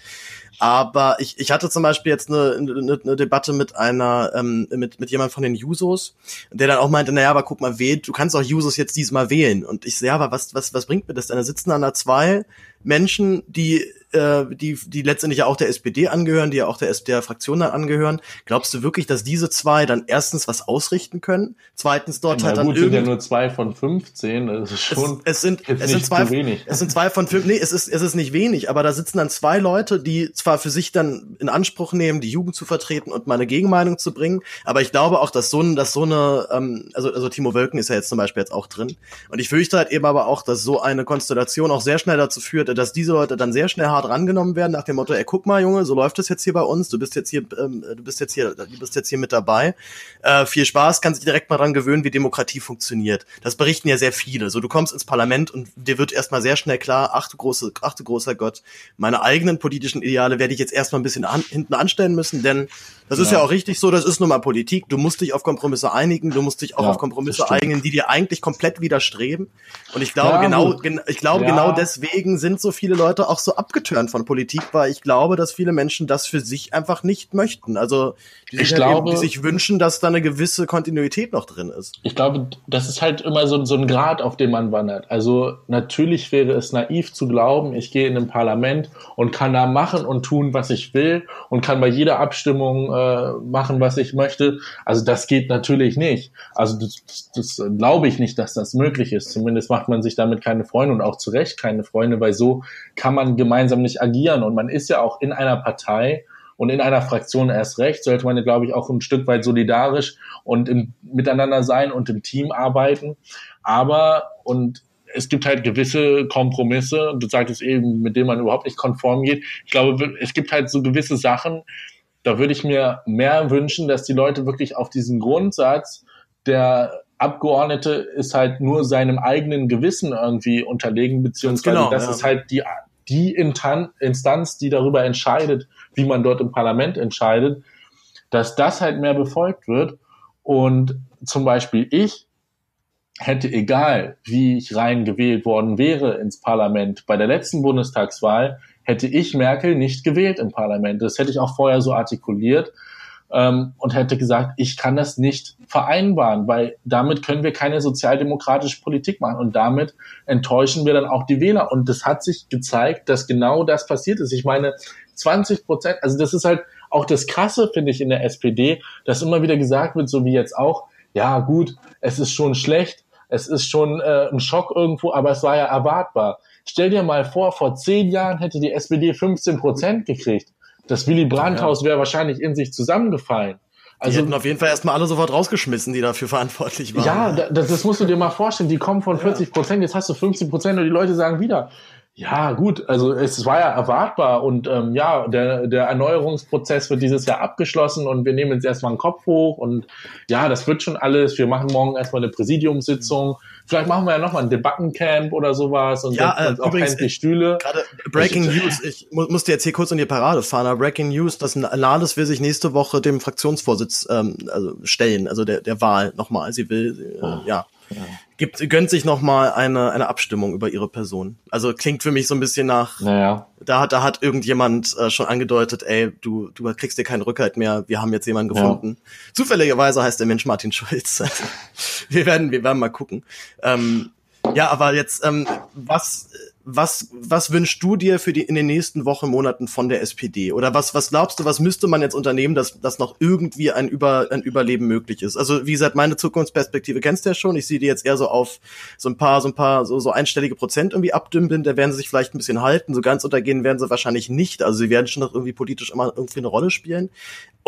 Aber ich, ich hatte zum Beispiel jetzt eine, eine, eine Debatte mit einer, ähm, mit, mit jemand von den Jusos, der dann auch meinte, naja, aber guck mal, wählt, du kannst auch Jusos jetzt diesmal wählen. Und ich sehe, ja, aber was, was, was bringt mir das denn? Da sitzen an der zwei Menschen, die äh, die, die letztendlich ja auch der SPD angehören, die ja auch der, der Fraktion dann angehören. Glaubst du wirklich, dass diese zwei dann erstens was ausrichten können? Zweitens dort ja, halt dann gut, sind ja nur zwei von 15, das ist schon es, es sind es sind zwei wenig. es sind zwei von fünf, nee, es ist es ist nicht wenig, aber da sitzen dann zwei Leute, die zwar für sich dann in Anspruch nehmen, die Jugend zu vertreten und meine Gegenmeinung zu bringen, aber ich glaube auch, dass so ein, dass so eine ähm, also also Timo Wölken ist ja jetzt zum Beispiel jetzt auch drin und ich fürchte halt eben aber auch, dass so eine Konstellation auch sehr schnell dazu führt, dass diese Leute dann sehr schnell hart rangenommen werden nach dem Motto, ey, guck mal, Junge, so läuft es jetzt hier bei uns, du bist jetzt hier, ähm, du bist jetzt hier, du bist jetzt hier mit dabei. Äh, viel Spaß, kannst dich direkt mal dran gewöhnen, wie Demokratie funktioniert. Das berichten ja sehr viele. So, du kommst ins Parlament und dir wird erstmal sehr schnell klar, ach du große, ach du großer Gott, meine eigenen politischen Ideale werde ich jetzt erstmal ein bisschen an, hinten anstellen müssen, denn das ja. ist ja auch richtig so, das ist nun mal Politik. Du musst dich auf Kompromisse einigen, du musst dich auch ja, auf Kompromisse einigen, die dir eigentlich komplett widerstreben. Und ich glaube, ja, genau, gen ich glaube, genau deswegen sind so viele Leute auch so abgeturnt von Politik, weil ich glaube, dass viele Menschen das für sich einfach nicht möchten. Also die sich, halt glaube, eben, die sich wünschen, dass da eine gewisse Kontinuität noch drin ist. Ich glaube, das ist halt immer so, so ein Grad, auf dem man wandert. Also natürlich wäre es naiv zu glauben, ich gehe in ein Parlament und kann da machen und tun, was ich will und kann bei jeder Abstimmung äh, machen, was ich möchte. Also das geht natürlich nicht. Also das, das, das glaube ich nicht, dass das möglich ist. Zumindest macht man sich damit keine Freunde und auch zu Recht keine Freunde, weil so kann man gemeinsam nicht agieren. Und man ist ja auch in einer Partei und in einer Fraktion erst recht, sollte man, glaube ich, auch ein Stück weit solidarisch und im, miteinander sein und im Team arbeiten. Aber, und es gibt halt gewisse Kompromisse, du sagtest eben, mit denen man überhaupt nicht konform geht. Ich glaube, es gibt halt so gewisse Sachen, da würde ich mir mehr wünschen, dass die Leute wirklich auf diesen Grundsatz, der Abgeordnete ist halt nur seinem eigenen Gewissen irgendwie unterlegen, beziehungsweise genau, das ja. ist halt die, die Instanz, die darüber entscheidet, wie man dort im Parlament entscheidet, dass das halt mehr befolgt wird. Und zum Beispiel ich hätte, egal wie ich rein gewählt worden wäre ins Parlament, bei der letzten Bundestagswahl hätte ich Merkel nicht gewählt im Parlament. Das hätte ich auch vorher so artikuliert ähm, und hätte gesagt, ich kann das nicht vereinbaren, weil damit können wir keine sozialdemokratische Politik machen und damit enttäuschen wir dann auch die Wähler. Und das hat sich gezeigt, dass genau das passiert ist. Ich meine, 20 Prozent, also das ist halt auch das Krasse, finde ich, in der SPD, dass immer wieder gesagt wird, so wie jetzt auch, ja gut, es ist schon schlecht, es ist schon äh, ein Schock irgendwo, aber es war ja erwartbar. Stell dir mal vor, vor zehn Jahren hätte die SPD 15 Prozent gekriegt. Das Willy Brandt-Haus wäre wahrscheinlich in sich zusammengefallen. Also, die hätten auf jeden Fall erstmal alle sofort rausgeschmissen, die dafür verantwortlich waren. Ja, das, das musst du dir mal vorstellen. Die kommen von 40 Prozent, jetzt hast du 50 Prozent und die Leute sagen wieder, ja, gut, also es war ja erwartbar und ähm, ja, der, der Erneuerungsprozess wird dieses Jahr abgeschlossen und wir nehmen jetzt erstmal einen Kopf hoch und ja, das wird schon alles. Wir machen morgen erstmal eine Präsidiumssitzung. Vielleicht machen wir ja nochmal ein Debattencamp oder sowas und ja, äh, auch übrigens, die Stühle. Gerade Breaking ich, News, ich mu musste jetzt hier kurz in die Parade fahren, aber Breaking News, das Nahles will sich nächste Woche dem Fraktionsvorsitz ähm, also stellen, also der, der Wahl nochmal. Sie will, äh, oh. ja gibt, gönnt sich noch mal eine, eine Abstimmung über ihre Person. Also klingt für mich so ein bisschen nach, naja. da hat, da hat irgendjemand äh, schon angedeutet, ey, du, du kriegst dir keinen Rückhalt mehr, wir haben jetzt jemanden gefunden. Ja. Zufälligerweise heißt der Mensch Martin Schulz. wir werden, wir werden mal gucken. Ähm, ja, aber jetzt, ähm, was, was, was wünschst du dir für die in den nächsten Wochen, Monaten von der SPD? Oder was, was glaubst du, was müsste man jetzt unternehmen, dass, dass noch irgendwie ein, Über, ein Überleben möglich ist? Also, wie gesagt, meine Zukunftsperspektive kennst du ja schon. Ich sehe die jetzt eher so auf so ein paar, so ein paar, so, so einstellige Prozent irgendwie abdümpeln. Da werden sie sich vielleicht ein bisschen halten. So ganz untergehen werden sie wahrscheinlich nicht. Also, sie werden schon noch irgendwie politisch immer irgendwie eine Rolle spielen.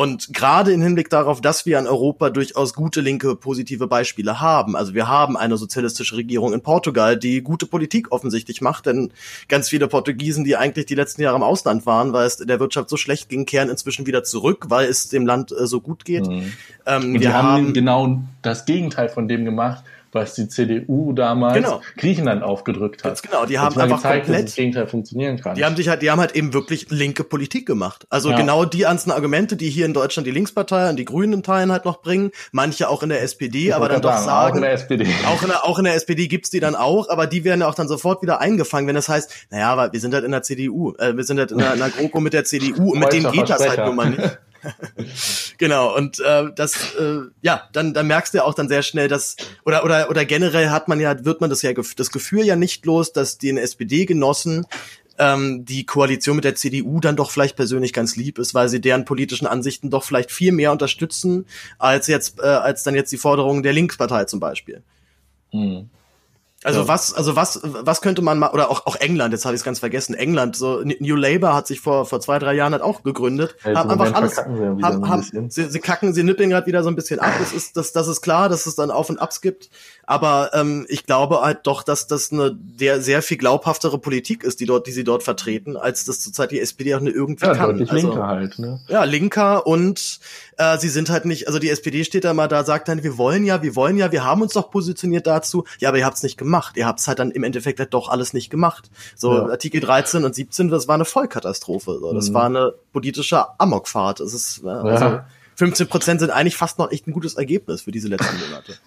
Und gerade im Hinblick darauf, dass wir in Europa durchaus gute linke positive Beispiele haben. Also wir haben eine sozialistische Regierung in Portugal, die gute Politik offensichtlich macht, denn ganz viele Portugiesen, die eigentlich die letzten Jahre im Ausland waren, weil es der Wirtschaft so schlecht ging, kehren inzwischen wieder zurück, weil es dem Land äh, so gut geht. Mhm. Ähm, wir haben, haben genau das Gegenteil von dem gemacht, was die CDU damals genau. Griechenland aufgedrückt hat. Ganz genau, die haben einfach gezeigt, komplett, dass das Gegenteil funktionieren kann. Die haben sich halt, die haben halt eben wirklich linke Politik gemacht. Also ja. genau die einzelnen Argumente, die hier in Deutschland die Linkspartei und die Grünen in Teilen halt noch bringen, manche auch in der SPD, ich aber dann doch sagen, sagen, auch in der SPD. Auch in der, auch in der SPD gibt's die dann auch, aber die werden ja auch dann sofort wieder eingefangen, wenn das heißt, naja, wir sind halt in der CDU, äh, wir sind halt in der, in der GroKo mit der CDU und mit denen geht das halt nun mal nicht. genau, und äh, das, äh, ja, dann, dann merkst du ja auch dann sehr schnell, dass, oder, oder, oder generell hat man ja, wird man das ja, das Gefühl ja nicht los, dass den SPD-Genossen ähm, die Koalition mit der CDU dann doch vielleicht persönlich ganz lieb ist, weil sie deren politischen Ansichten doch vielleicht viel mehr unterstützen, als jetzt, äh, als dann jetzt die Forderungen der Linkspartei zum Beispiel. Mhm. Also ja. was, also was, was könnte man mal, oder auch, auch England, jetzt habe ich es ganz vergessen, England, so New Labour hat sich vor, vor zwei, drei Jahren halt auch gegründet, ja, haben einfach alles, haben, haben, sie, sie kacken, sie nippeln gerade wieder so ein bisschen ab, das ist, das, das ist klar, dass es dann Auf und Abs gibt, aber ähm, ich glaube halt doch, dass das eine der sehr viel glaubhaftere Politik ist, die dort, die sie dort vertreten, als das zurzeit die SPD auch eine irgendwie ja, kann. Deutlich also, linker halt, ne? Ja, linker und äh, sie sind halt nicht, also die SPD steht da mal da, sagt dann, wir wollen ja, wir wollen ja, wir haben uns doch positioniert dazu, ja, aber ihr habt's nicht gemacht. Ihr habt's halt dann im Endeffekt halt doch alles nicht gemacht. So ja. Artikel 13 und 17, das war eine Vollkatastrophe. So. Das mhm. war eine politische Amokfahrt. Das ist, also, ja. 15 Prozent sind eigentlich fast noch echt ein gutes Ergebnis für diese letzten Monate.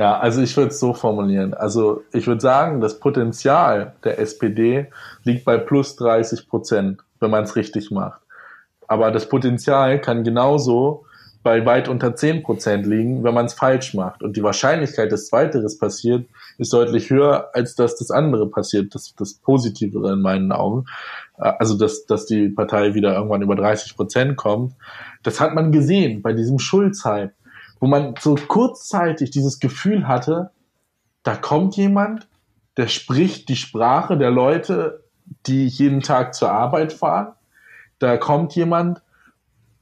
Ja, also ich würde es so formulieren. Also ich würde sagen, das Potenzial der SPD liegt bei plus 30 Prozent, wenn man es richtig macht. Aber das Potenzial kann genauso bei weit unter 10 Prozent liegen, wenn man es falsch macht. Und die Wahrscheinlichkeit, dass Zweiteres passiert, ist deutlich höher, als dass das andere passiert, das, das Positivere in meinen Augen. Also, dass, dass die Partei wieder irgendwann über 30 Prozent kommt. Das hat man gesehen bei diesem Schulzeit, wo man so kurzzeitig dieses Gefühl hatte, da kommt jemand, der spricht die Sprache der Leute, die jeden Tag zur Arbeit fahren. Da kommt jemand,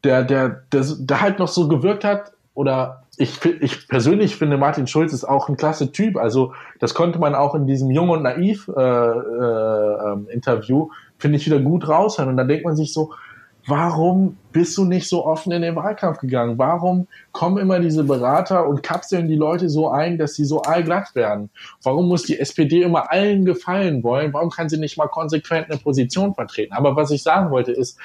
der, der, der, der halt noch so gewirkt hat, oder ich, ich persönlich finde, Martin Schulz ist auch ein klasse Typ. Also das konnte man auch in diesem Jung und Naiv äh, äh, ähm, Interview, finde ich, wieder gut raushören. Und dann denkt man sich so, warum bist du nicht so offen in den Wahlkampf gegangen? Warum kommen immer diese Berater und kapseln die Leute so ein, dass sie so allglatt werden? Warum muss die SPD immer allen gefallen wollen? Warum kann sie nicht mal konsequent eine Position vertreten? Aber was ich sagen wollte ist,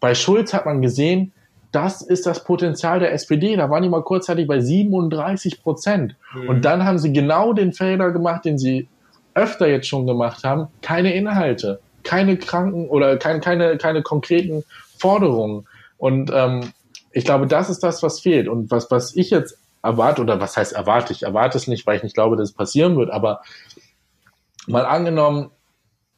bei Schulz hat man gesehen, das ist das Potenzial der SPD. Da waren die mal kurzzeitig bei 37 Prozent. Mhm. Und dann haben sie genau den Fehler gemacht, den sie öfter jetzt schon gemacht haben. Keine Inhalte, keine kranken oder keine, keine, keine konkreten Forderungen. Und ähm, ich glaube, das ist das, was fehlt. Und was, was ich jetzt erwarte, oder was heißt erwarte, ich erwarte es nicht, weil ich nicht glaube, dass es passieren wird, aber mal angenommen,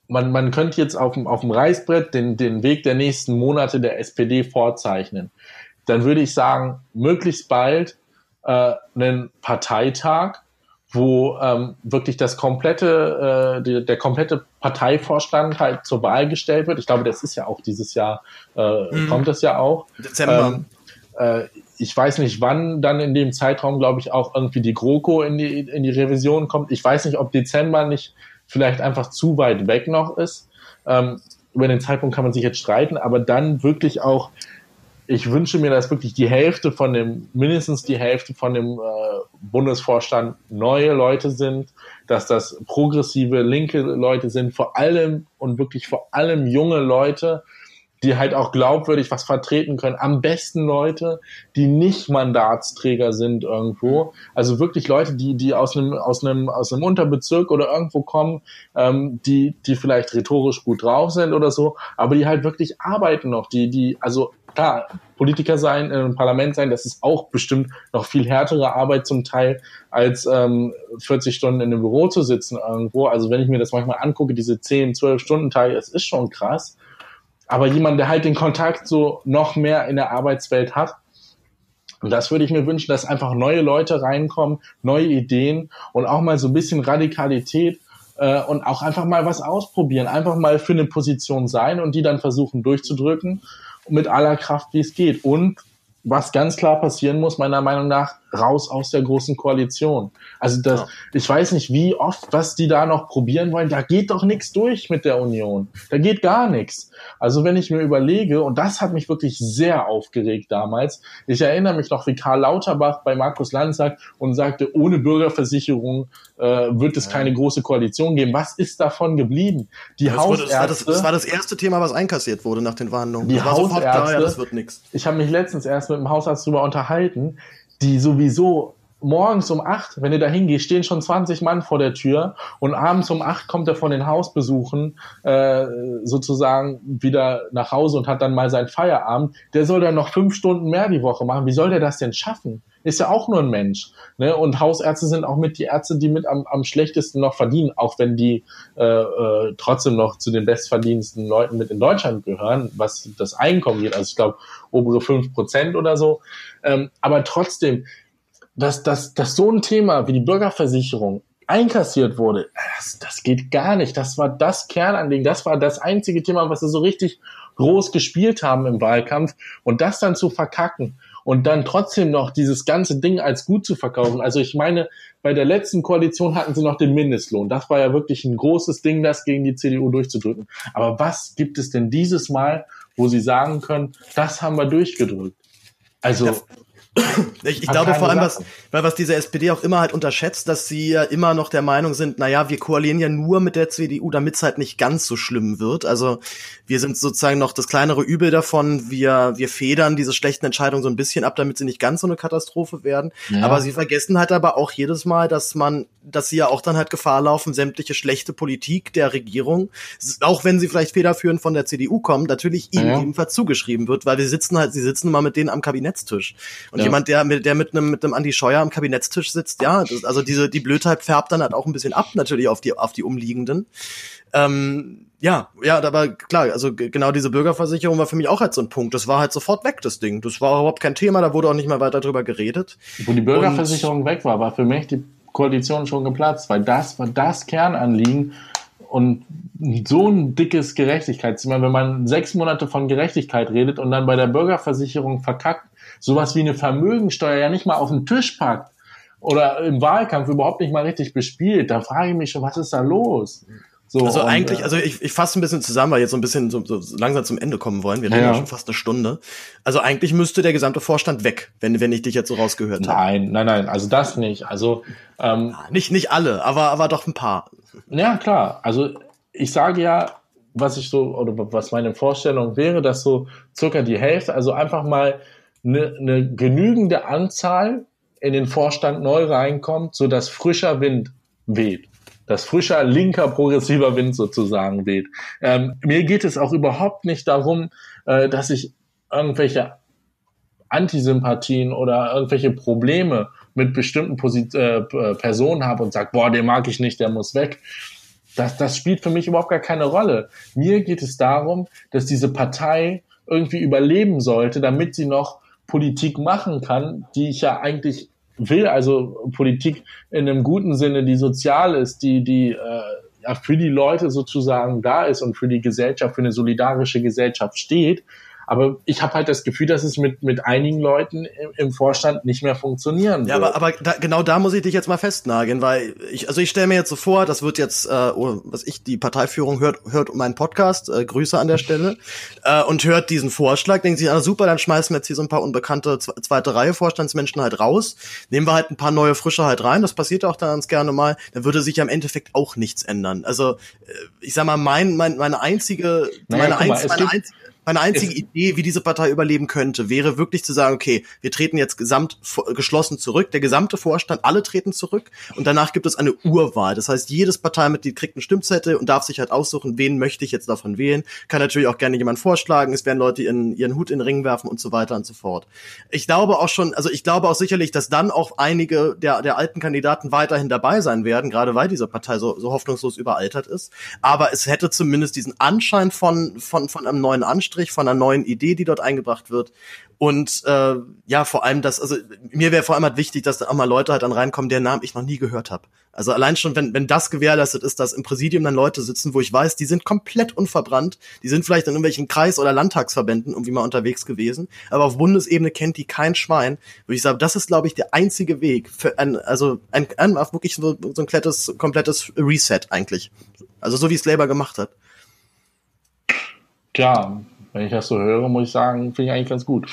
man, man könnte jetzt auf dem, auf dem Reißbrett den, den Weg der nächsten Monate der SPD vorzeichnen. Dann würde ich sagen, möglichst bald äh, einen Parteitag, wo ähm, wirklich das komplette, äh, die, der komplette Parteivorstand halt zur Wahl gestellt wird. Ich glaube, das ist ja auch dieses Jahr, äh, mhm. kommt das ja auch. Dezember. Ähm, äh, ich weiß nicht, wann dann in dem Zeitraum, glaube ich, auch irgendwie die GroKo in die, in die Revision kommt. Ich weiß nicht, ob Dezember nicht vielleicht einfach zu weit weg noch ist. Ähm, über den Zeitpunkt kann man sich jetzt streiten, aber dann wirklich auch, ich wünsche mir, dass wirklich die Hälfte von dem, mindestens die Hälfte von dem äh, Bundesvorstand neue Leute sind, dass das progressive linke Leute sind, vor allem und wirklich vor allem junge Leute, die halt auch glaubwürdig was vertreten können. Am besten Leute, die nicht Mandatsträger sind irgendwo. Also wirklich Leute, die, die aus einem, aus einem, aus einem Unterbezirk oder irgendwo kommen, ähm, die, die vielleicht rhetorisch gut drauf sind oder so, aber die halt wirklich arbeiten noch, die, die, also klar, Politiker sein, im Parlament sein, das ist auch bestimmt noch viel härtere Arbeit zum Teil, als ähm, 40 Stunden in einem Büro zu sitzen irgendwo. Also wenn ich mir das manchmal angucke, diese 10, 12 Stunden Tage, es ist schon krass aber jemand, der halt den Kontakt so noch mehr in der Arbeitswelt hat. Und das würde ich mir wünschen, dass einfach neue Leute reinkommen, neue Ideen und auch mal so ein bisschen Radikalität äh, und auch einfach mal was ausprobieren, einfach mal für eine Position sein und die dann versuchen durchzudrücken mit aller Kraft, wie es geht. Und was ganz klar passieren muss, meiner Meinung nach, raus aus der großen Koalition. Also das, ja. ich weiß nicht, wie oft, was die da noch probieren wollen. Da geht doch nichts durch mit der Union. Da geht gar nichts. Also wenn ich mir überlege, und das hat mich wirklich sehr aufgeregt damals, ich erinnere mich noch, wie Karl Lauterbach bei Markus Lanz sagt und sagte, ohne Bürgerversicherung äh, wird es ja. keine große Koalition geben. Was ist davon geblieben? Die das Hausärzte. War das, das, war das erste Thema, was einkassiert wurde nach den Verhandlungen. Die Hausärzte, klar, ja, das wird nichts. Ich habe mich letztens erst mit dem Hausarzt darüber unterhalten, die sowieso morgens um acht, wenn du da hingehst, stehen schon 20 Mann vor der Tür und abends um acht kommt er von den Hausbesuchen äh, sozusagen wieder nach Hause und hat dann mal seinen Feierabend. Der soll dann noch fünf Stunden mehr die Woche machen. Wie soll der das denn schaffen? Ist ja auch nur ein Mensch. Ne? Und Hausärzte sind auch mit die Ärzte, die mit am, am schlechtesten noch verdienen, auch wenn die äh, äh, trotzdem noch zu den bestverdiensten Leuten mit in Deutschland gehören, was das Einkommen geht. Also ich glaube, obere fünf Prozent oder so. Ähm, aber trotzdem, dass, dass, dass so ein Thema wie die Bürgerversicherung einkassiert wurde, das, das geht gar nicht. Das war das Kernanliegen. Das war das einzige Thema, was sie so richtig groß gespielt haben im Wahlkampf. Und das dann zu verkacken und dann trotzdem noch dieses ganze Ding als gut zu verkaufen. Also ich meine, bei der letzten Koalition hatten sie noch den Mindestlohn. Das war ja wirklich ein großes Ding, das gegen die CDU durchzudrücken. Aber was gibt es denn dieses Mal, wo sie sagen können, das haben wir durchgedrückt? Also Ich, ich glaube vor allem, was, weil was diese SPD auch immer halt unterschätzt, dass sie ja immer noch der Meinung sind, naja, wir koalieren ja nur mit der CDU, damit es halt nicht ganz so schlimm wird. Also wir sind sozusagen noch das kleinere Übel davon. Wir, wir federn diese schlechten Entscheidungen so ein bisschen ab, damit sie nicht ganz so eine Katastrophe werden. Ja. Aber sie vergessen halt aber auch jedes Mal, dass man, dass sie ja auch dann halt Gefahr laufen, sämtliche schlechte Politik der Regierung, auch wenn sie vielleicht federführend von der CDU kommen, natürlich ihnen ja. ebenfalls zugeschrieben wird, weil wir sitzen halt, sie sitzen immer mit denen am Kabinettstisch. Und ja. jemand, der mit, der mit einem, mit einem Andi Scheuer am Kabinettstisch sitzt, ja, das, also diese, die Blödheit färbt dann halt auch ein bisschen ab, natürlich auf die, auf die Umliegenden. Ähm, ja, ja, aber klar, also genau diese Bürgerversicherung war für mich auch halt so ein Punkt. Das war halt sofort weg, das Ding. Das war überhaupt kein Thema, da wurde auch nicht mehr weiter drüber geredet. Wo die Bürgerversicherung Und, weg war, war für mich die Koalition schon geplatzt, weil das war das Kernanliegen und so ein dickes Gerechtigkeitsthema, wenn man sechs Monate von Gerechtigkeit redet und dann bei der Bürgerversicherung verkackt, sowas wie eine Vermögensteuer ja nicht mal auf den Tisch packt oder im Wahlkampf überhaupt nicht mal richtig bespielt, da frage ich mich schon, was ist da los? So, also eigentlich, äh, also ich, ich fasse ein bisschen zusammen, weil jetzt so ein bisschen so, so langsam zum Ende kommen wollen. Wir reden ja. ja schon fast eine Stunde. Also eigentlich müsste der gesamte Vorstand weg, wenn, wenn ich dich jetzt so rausgehört habe. Nein, nein, nein, also das nicht. Also ähm, nicht, nicht alle, aber, aber doch ein paar. Ja, klar. Also ich sage ja, was ich so, oder was meine Vorstellung wäre, dass so circa die Hälfte, also einfach mal eine, eine genügende Anzahl in den Vorstand neu reinkommt, so dass frischer Wind weht dass frischer linker progressiver Wind sozusagen weht. Ähm, mir geht es auch überhaupt nicht darum, äh, dass ich irgendwelche Antisympathien oder irgendwelche Probleme mit bestimmten Posit äh, Personen habe und sage, boah, den mag ich nicht, der muss weg. Das, das spielt für mich überhaupt gar keine Rolle. Mir geht es darum, dass diese Partei irgendwie überleben sollte, damit sie noch Politik machen kann, die ich ja eigentlich will, also Politik in einem guten Sinne, die sozial ist, die, die äh, ja, für die Leute sozusagen da ist und für die Gesellschaft, für eine solidarische Gesellschaft steht. Aber ich habe halt das Gefühl, dass es mit, mit einigen Leuten im, im Vorstand nicht mehr funktionieren wird. Ja, aber, aber da, genau da muss ich dich jetzt mal festnageln, weil ich, also ich stelle mir jetzt so vor, das wird jetzt, äh, oh, was ich, die Parteiführung hört, hört meinen Podcast, äh, Grüße an der Stelle, äh, und hört diesen Vorschlag, denkt sich, ah, super, dann schmeißen wir jetzt hier so ein paar unbekannte zweite Reihe Vorstandsmenschen halt raus, nehmen wir halt ein paar neue Frische halt rein, das passiert auch dann ganz gerne mal, dann würde sich am Endeffekt auch nichts ändern. Also, äh, ich sag mal, mein, mein, meine einzige, naja, meine, einz, meine einzige meine einzige Idee, wie diese Partei überleben könnte, wäre wirklich zu sagen, okay, wir treten jetzt gesamt geschlossen zurück, der gesamte Vorstand, alle treten zurück und danach gibt es eine Urwahl. Das heißt, jedes Parteimitglied kriegt einen Stimmzettel und darf sich halt aussuchen, wen möchte ich jetzt davon wählen. Kann natürlich auch gerne jemand vorschlagen, es werden Leute ihren, ihren Hut in den Ring werfen und so weiter und so fort. Ich glaube auch schon, also ich glaube auch sicherlich, dass dann auch einige der, der alten Kandidaten weiterhin dabei sein werden, gerade weil diese Partei so, so hoffnungslos überaltert ist. Aber es hätte zumindest diesen Anschein von, von, von einem neuen Anstrich Anstrich, von einer neuen Idee, die dort eingebracht wird. Und äh, ja, vor allem das, also mir wäre vor allem halt wichtig, dass da auch mal Leute halt dann reinkommen, deren Namen ich noch nie gehört habe. Also allein schon, wenn, wenn das gewährleistet ist, dass im Präsidium dann Leute sitzen, wo ich weiß, die sind komplett unverbrannt, die sind vielleicht in irgendwelchen Kreis- oder Landtagsverbänden irgendwie mal unterwegs gewesen, aber auf Bundesebene kennt die kein Schwein, würde ich sagen, das ist, glaube ich, der einzige Weg für ein, also ein, ein wirklich so, so ein komplettes, komplettes Reset eigentlich. Also so wie es Labour gemacht hat. Tja, wenn ich das so höre, muss ich sagen, finde ich eigentlich ganz gut.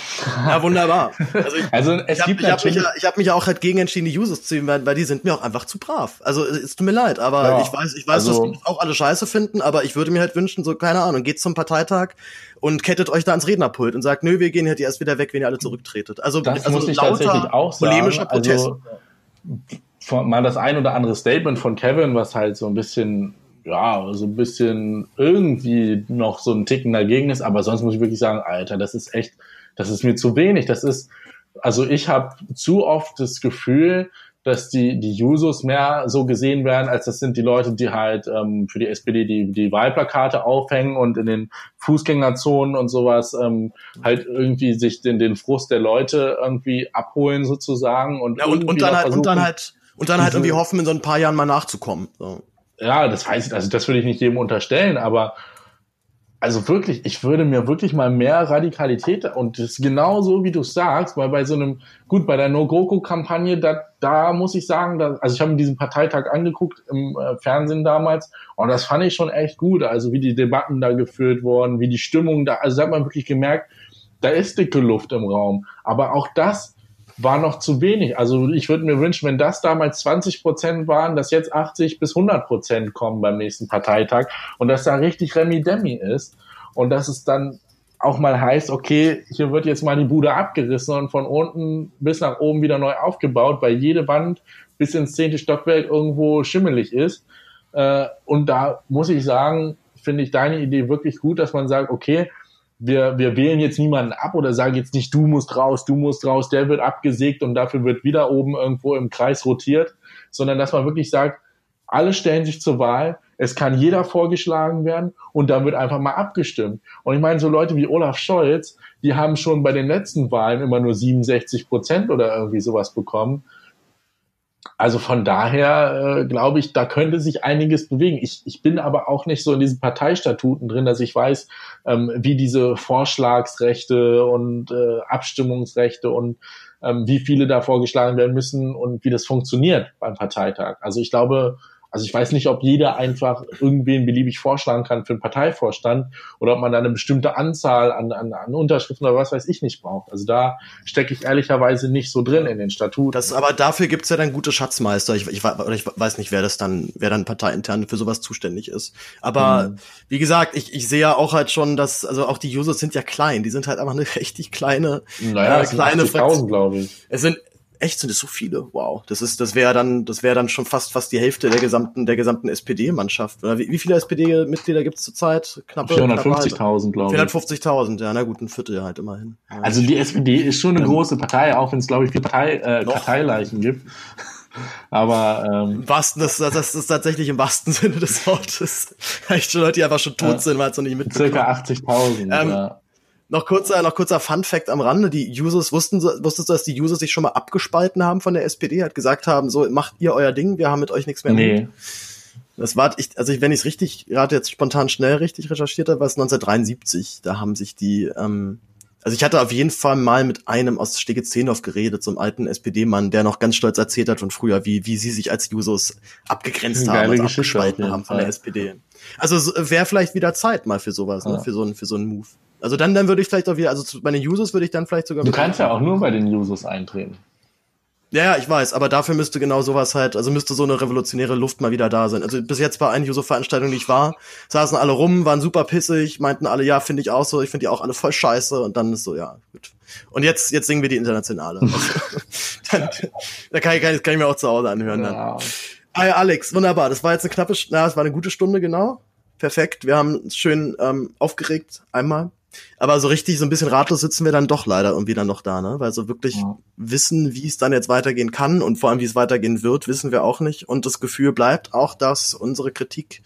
Ja, wunderbar. Also, ich, also es ich gibt hab, ich habe mich, hab mich auch halt gegen entschieden, die Users zu nehmen, weil, weil die sind mir auch einfach zu brav. Also es tut mir leid, aber ja, ich weiß, ich weiß, also, dass die auch alle scheiße finden, aber ich würde mir halt wünschen, so keine Ahnung, geht zum Parteitag und kettet euch da ans Rednerpult und sagt, nö, wir gehen halt erst wieder weg, wenn ihr alle zurücktretet. Also das also muss ich tatsächlich auch sagen. Polemischer Protest. Also, mal das ein oder andere Statement von Kevin, was halt so ein bisschen ja, so ein bisschen irgendwie noch so ein Ticken dagegen ist, aber sonst muss ich wirklich sagen, Alter, das ist echt, das ist mir zu wenig. Das ist, also ich habe zu oft das Gefühl, dass die, die Jusos mehr so gesehen werden, als das sind die Leute, die halt ähm, für die SPD die, die Wahlplakate aufhängen und in den Fußgängerzonen und sowas ähm, halt irgendwie sich den, den Frust der Leute irgendwie abholen sozusagen. Und, ja, und, und dann halt, und dann halt, und dann halt irgendwie hoffen, in so ein paar Jahren mal nachzukommen. So ja, das heißt, also das würde ich nicht jedem unterstellen, aber also wirklich, ich würde mir wirklich mal mehr Radikalität und das ist genau so, wie du sagst, weil bei so einem, gut, bei der No-GroKo-Kampagne, da, da muss ich sagen, da, also ich habe mir diesen Parteitag angeguckt im äh, Fernsehen damals und das fand ich schon echt gut, also wie die Debatten da geführt wurden, wie die Stimmung da, also da hat man wirklich gemerkt, da ist dicke Luft im Raum, aber auch das war noch zu wenig. Also ich würde mir wünschen, wenn das damals 20 Prozent waren, dass jetzt 80 bis 100 Prozent kommen beim nächsten Parteitag und dass da richtig Remi-Demi ist und dass es dann auch mal heißt, okay, hier wird jetzt mal die Bude abgerissen und von unten bis nach oben wieder neu aufgebaut, weil jede Wand bis ins zehnte Stockwerk irgendwo schimmelig ist. Äh, und da muss ich sagen, finde ich deine Idee wirklich gut, dass man sagt, okay, wir, wir wählen jetzt niemanden ab oder sagen jetzt nicht, du musst raus, du musst raus, der wird abgesägt und dafür wird wieder oben irgendwo im Kreis rotiert, sondern dass man wirklich sagt, alle stellen sich zur Wahl, es kann jeder vorgeschlagen werden und dann wird einfach mal abgestimmt. Und ich meine, so Leute wie Olaf Scholz, die haben schon bei den letzten Wahlen immer nur 67 Prozent oder irgendwie sowas bekommen. Also von daher äh, glaube ich, da könnte sich einiges bewegen. Ich, ich bin aber auch nicht so in diesen Parteistatuten drin, dass ich weiß, ähm, wie diese Vorschlagsrechte und äh, Abstimmungsrechte und ähm, wie viele da vorgeschlagen werden müssen und wie das funktioniert beim Parteitag. Also ich glaube, also ich weiß nicht, ob jeder einfach irgendwen beliebig vorschlagen kann für einen Parteivorstand oder ob man da eine bestimmte Anzahl an, an, an Unterschriften oder was weiß ich nicht braucht. Also da stecke ich ehrlicherweise nicht so drin in den Statuten. Das, aber dafür gibt's ja dann gute Schatzmeister. Ich, ich, ich weiß nicht, wer das dann, wer dann parteiintern für sowas zuständig ist. Aber hm. wie gesagt, ich, ich sehe ja auch halt schon, dass, also auch die Users sind ja klein. Die sind halt einfach eine richtig kleine, naja, äh, kleine Fraktion, glaube ich. Es sind Echt sind es so viele? Wow, das ist, das wäre dann, das wäre dann schon fast fast die Hälfte der gesamten der gesamten SPD-Mannschaft. Wie, wie viele SPD-Mitglieder gibt es zurzeit? Knapp 450.000, glaube ich. 450.000, ja, na gut, ein Viertel halt immerhin. Ja. Also die SPD ist schon eine ähm, große Partei, auch wenn es glaube ich viele Partei, äh, Parteileichen gibt. Aber ähm, Im wahrsten, das, das ist tatsächlich im wahrsten Sinne des Wortes. Echt schon Leute, die einfach schon tot sind, weil es noch nicht mitbekommen. Circa 80.000. Ähm, ja. Noch kurzer, noch kurzer Fun Fact am Rande. Die Users wussten, wusstest du, dass die Users sich schon mal abgespalten haben von der SPD, hat gesagt haben, so macht ihr euer Ding, wir haben mit euch nichts mehr. Nee. Das war, ich, also wenn ich es richtig, gerade jetzt spontan schnell richtig recherchiert habe, war es 1973. Da haben sich die, ähm, also ich hatte auf jeden Fall mal mit einem aus Stege-Zehnhoff geredet, so einem alten SPD-Mann, der noch ganz stolz erzählt hat von früher, wie, wie sie sich als Users abgegrenzt haben, also abgespalten haben von der SPD. Also wäre vielleicht wieder Zeit mal für sowas, ne, ja. ne, für so einen, für so einen Move. Also dann, dann würde ich vielleicht auch wieder, also bei den Users würde ich dann vielleicht sogar. Du kannst ja auch nur bei den Users eintreten. Ja, ja, ich weiß, aber dafür müsste genau sowas halt, also müsste so eine revolutionäre Luft mal wieder da sein. Also bis jetzt bei einer User-Veranstaltung, die ich war, saßen alle rum, waren super pissig, meinten alle, ja, finde ich auch so, ich finde die auch alle voll scheiße und dann ist so, ja, gut. Und jetzt, jetzt singen wir die Internationale. Also, dann, da kann ich, kann, ich, kann ich mir auch zu Hause anhören dann. Ja. Ah, ja, Alex, wunderbar. Das war jetzt eine knappe, na, es war eine gute Stunde, genau. Perfekt. Wir haben schön ähm, aufgeregt, einmal. Aber so richtig, so ein bisschen ratlos sitzen wir dann doch leider irgendwie dann noch da, ne? Weil so wirklich ja. wissen, wie es dann jetzt weitergehen kann und vor allem, wie es weitergehen wird, wissen wir auch nicht. Und das Gefühl bleibt auch, dass unsere Kritik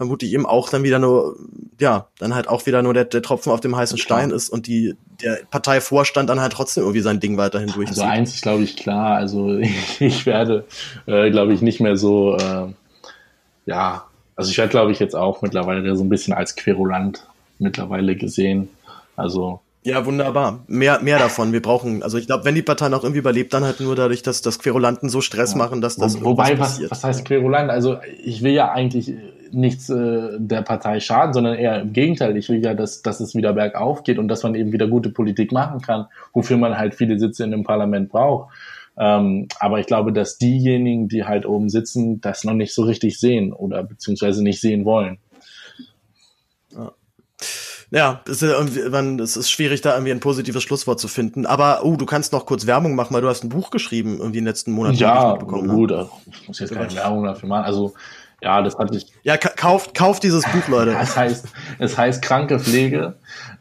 vermutlich eben auch dann wieder nur, ja, dann halt auch wieder nur der, der Tropfen auf dem heißen Stein ist und die, der Parteivorstand dann halt trotzdem irgendwie sein Ding weiterhin durchzieht. Also eins ist, glaube ich, klar. Also ich, ich werde, äh, glaube ich, nicht mehr so, äh, ja, also ich werde, glaube ich, jetzt auch mittlerweile so ein bisschen als Querulant mittlerweile gesehen. Also ja, wunderbar. Mehr, mehr davon. Wir brauchen, also ich glaube, wenn die Partei noch irgendwie überlebt, dann halt nur dadurch, dass, dass Querulanten so Stress ja. machen, dass das. Wo, wobei, was, was heißt Querulant? Also ich will ja eigentlich nichts äh, der Partei schaden, sondern eher im Gegenteil. Ich will ja, dass, dass es wieder bergauf geht und dass man eben wieder gute Politik machen kann, wofür man halt viele Sitze in dem Parlament braucht. Ähm, aber ich glaube, dass diejenigen, die halt oben sitzen, das noch nicht so richtig sehen oder beziehungsweise nicht sehen wollen. Ja. Es ist, irgendwie, es ist schwierig, da irgendwie ein positives Schlusswort zu finden. Aber, oh, du kannst noch kurz Werbung machen, weil du hast ein Buch geschrieben, irgendwie in den letzten Monaten. Ja, gut, ne? ich muss jetzt keine Werbung dafür machen. Also, ja, das hatte ich. Ja, kauft, kauft dieses Buch, Leute. Es heißt, es heißt Kranke Pflege.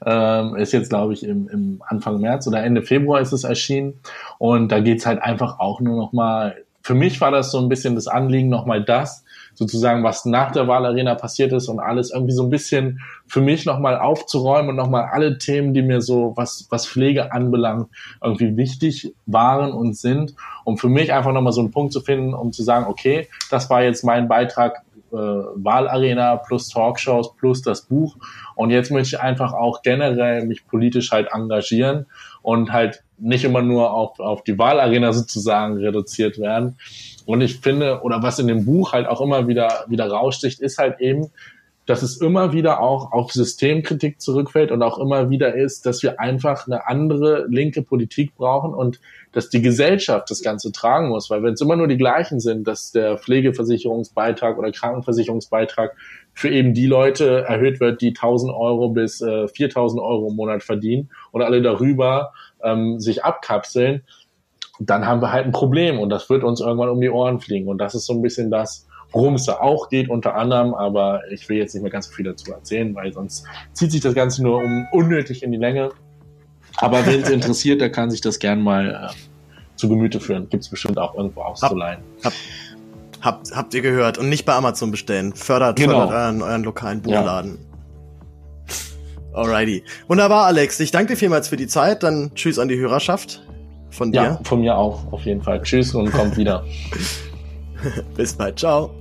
Ähm, ist jetzt, glaube ich, im, im Anfang März oder Ende Februar ist es erschienen. Und da geht's halt einfach auch nur noch mal. Für mich war das so ein bisschen das Anliegen, noch mal das sozusagen, was nach der Wahlarena passiert ist und alles irgendwie so ein bisschen für mich nochmal aufzuräumen und nochmal alle Themen, die mir so, was, was Pflege anbelangt, irgendwie wichtig waren und sind, um für mich einfach nochmal so einen Punkt zu finden, um zu sagen, okay, das war jetzt mein Beitrag äh, Wahlarena plus Talkshows plus das Buch. Und jetzt möchte ich einfach auch generell mich politisch halt engagieren und halt nicht immer nur auf, auf die Wahlarena sozusagen reduziert werden. Und ich finde, oder was in dem Buch halt auch immer wieder, wieder raussticht, ist halt eben, dass es immer wieder auch auf Systemkritik zurückfällt und auch immer wieder ist, dass wir einfach eine andere linke Politik brauchen und dass die Gesellschaft das Ganze tragen muss. Weil wenn es immer nur die gleichen sind, dass der Pflegeversicherungsbeitrag oder Krankenversicherungsbeitrag für eben die Leute erhöht wird, die 1000 Euro bis äh, 4000 Euro im Monat verdienen und alle darüber ähm, sich abkapseln, dann haben wir halt ein Problem und das wird uns irgendwann um die Ohren fliegen. Und das ist so ein bisschen das, worum es da auch geht, unter anderem, aber ich will jetzt nicht mehr ganz so viel dazu erzählen, weil sonst zieht sich das Ganze nur um unnötig in die Länge. Aber wen es interessiert, der kann sich das gern mal äh, zu Gemüte führen. Gibt es bestimmt auch irgendwo auszuleihen. Hab, hab, habt, habt ihr gehört und nicht bei Amazon bestellen. Fördert, genau. fördert euren, euren lokalen Buchladen. Ja. Alrighty. Wunderbar, Alex. Ich danke dir vielmals für die Zeit. Dann tschüss an die Hörerschaft. Von dir. Ja, von mir auch, auf jeden Fall. Tschüss und kommt wieder. Bis bald. Ciao.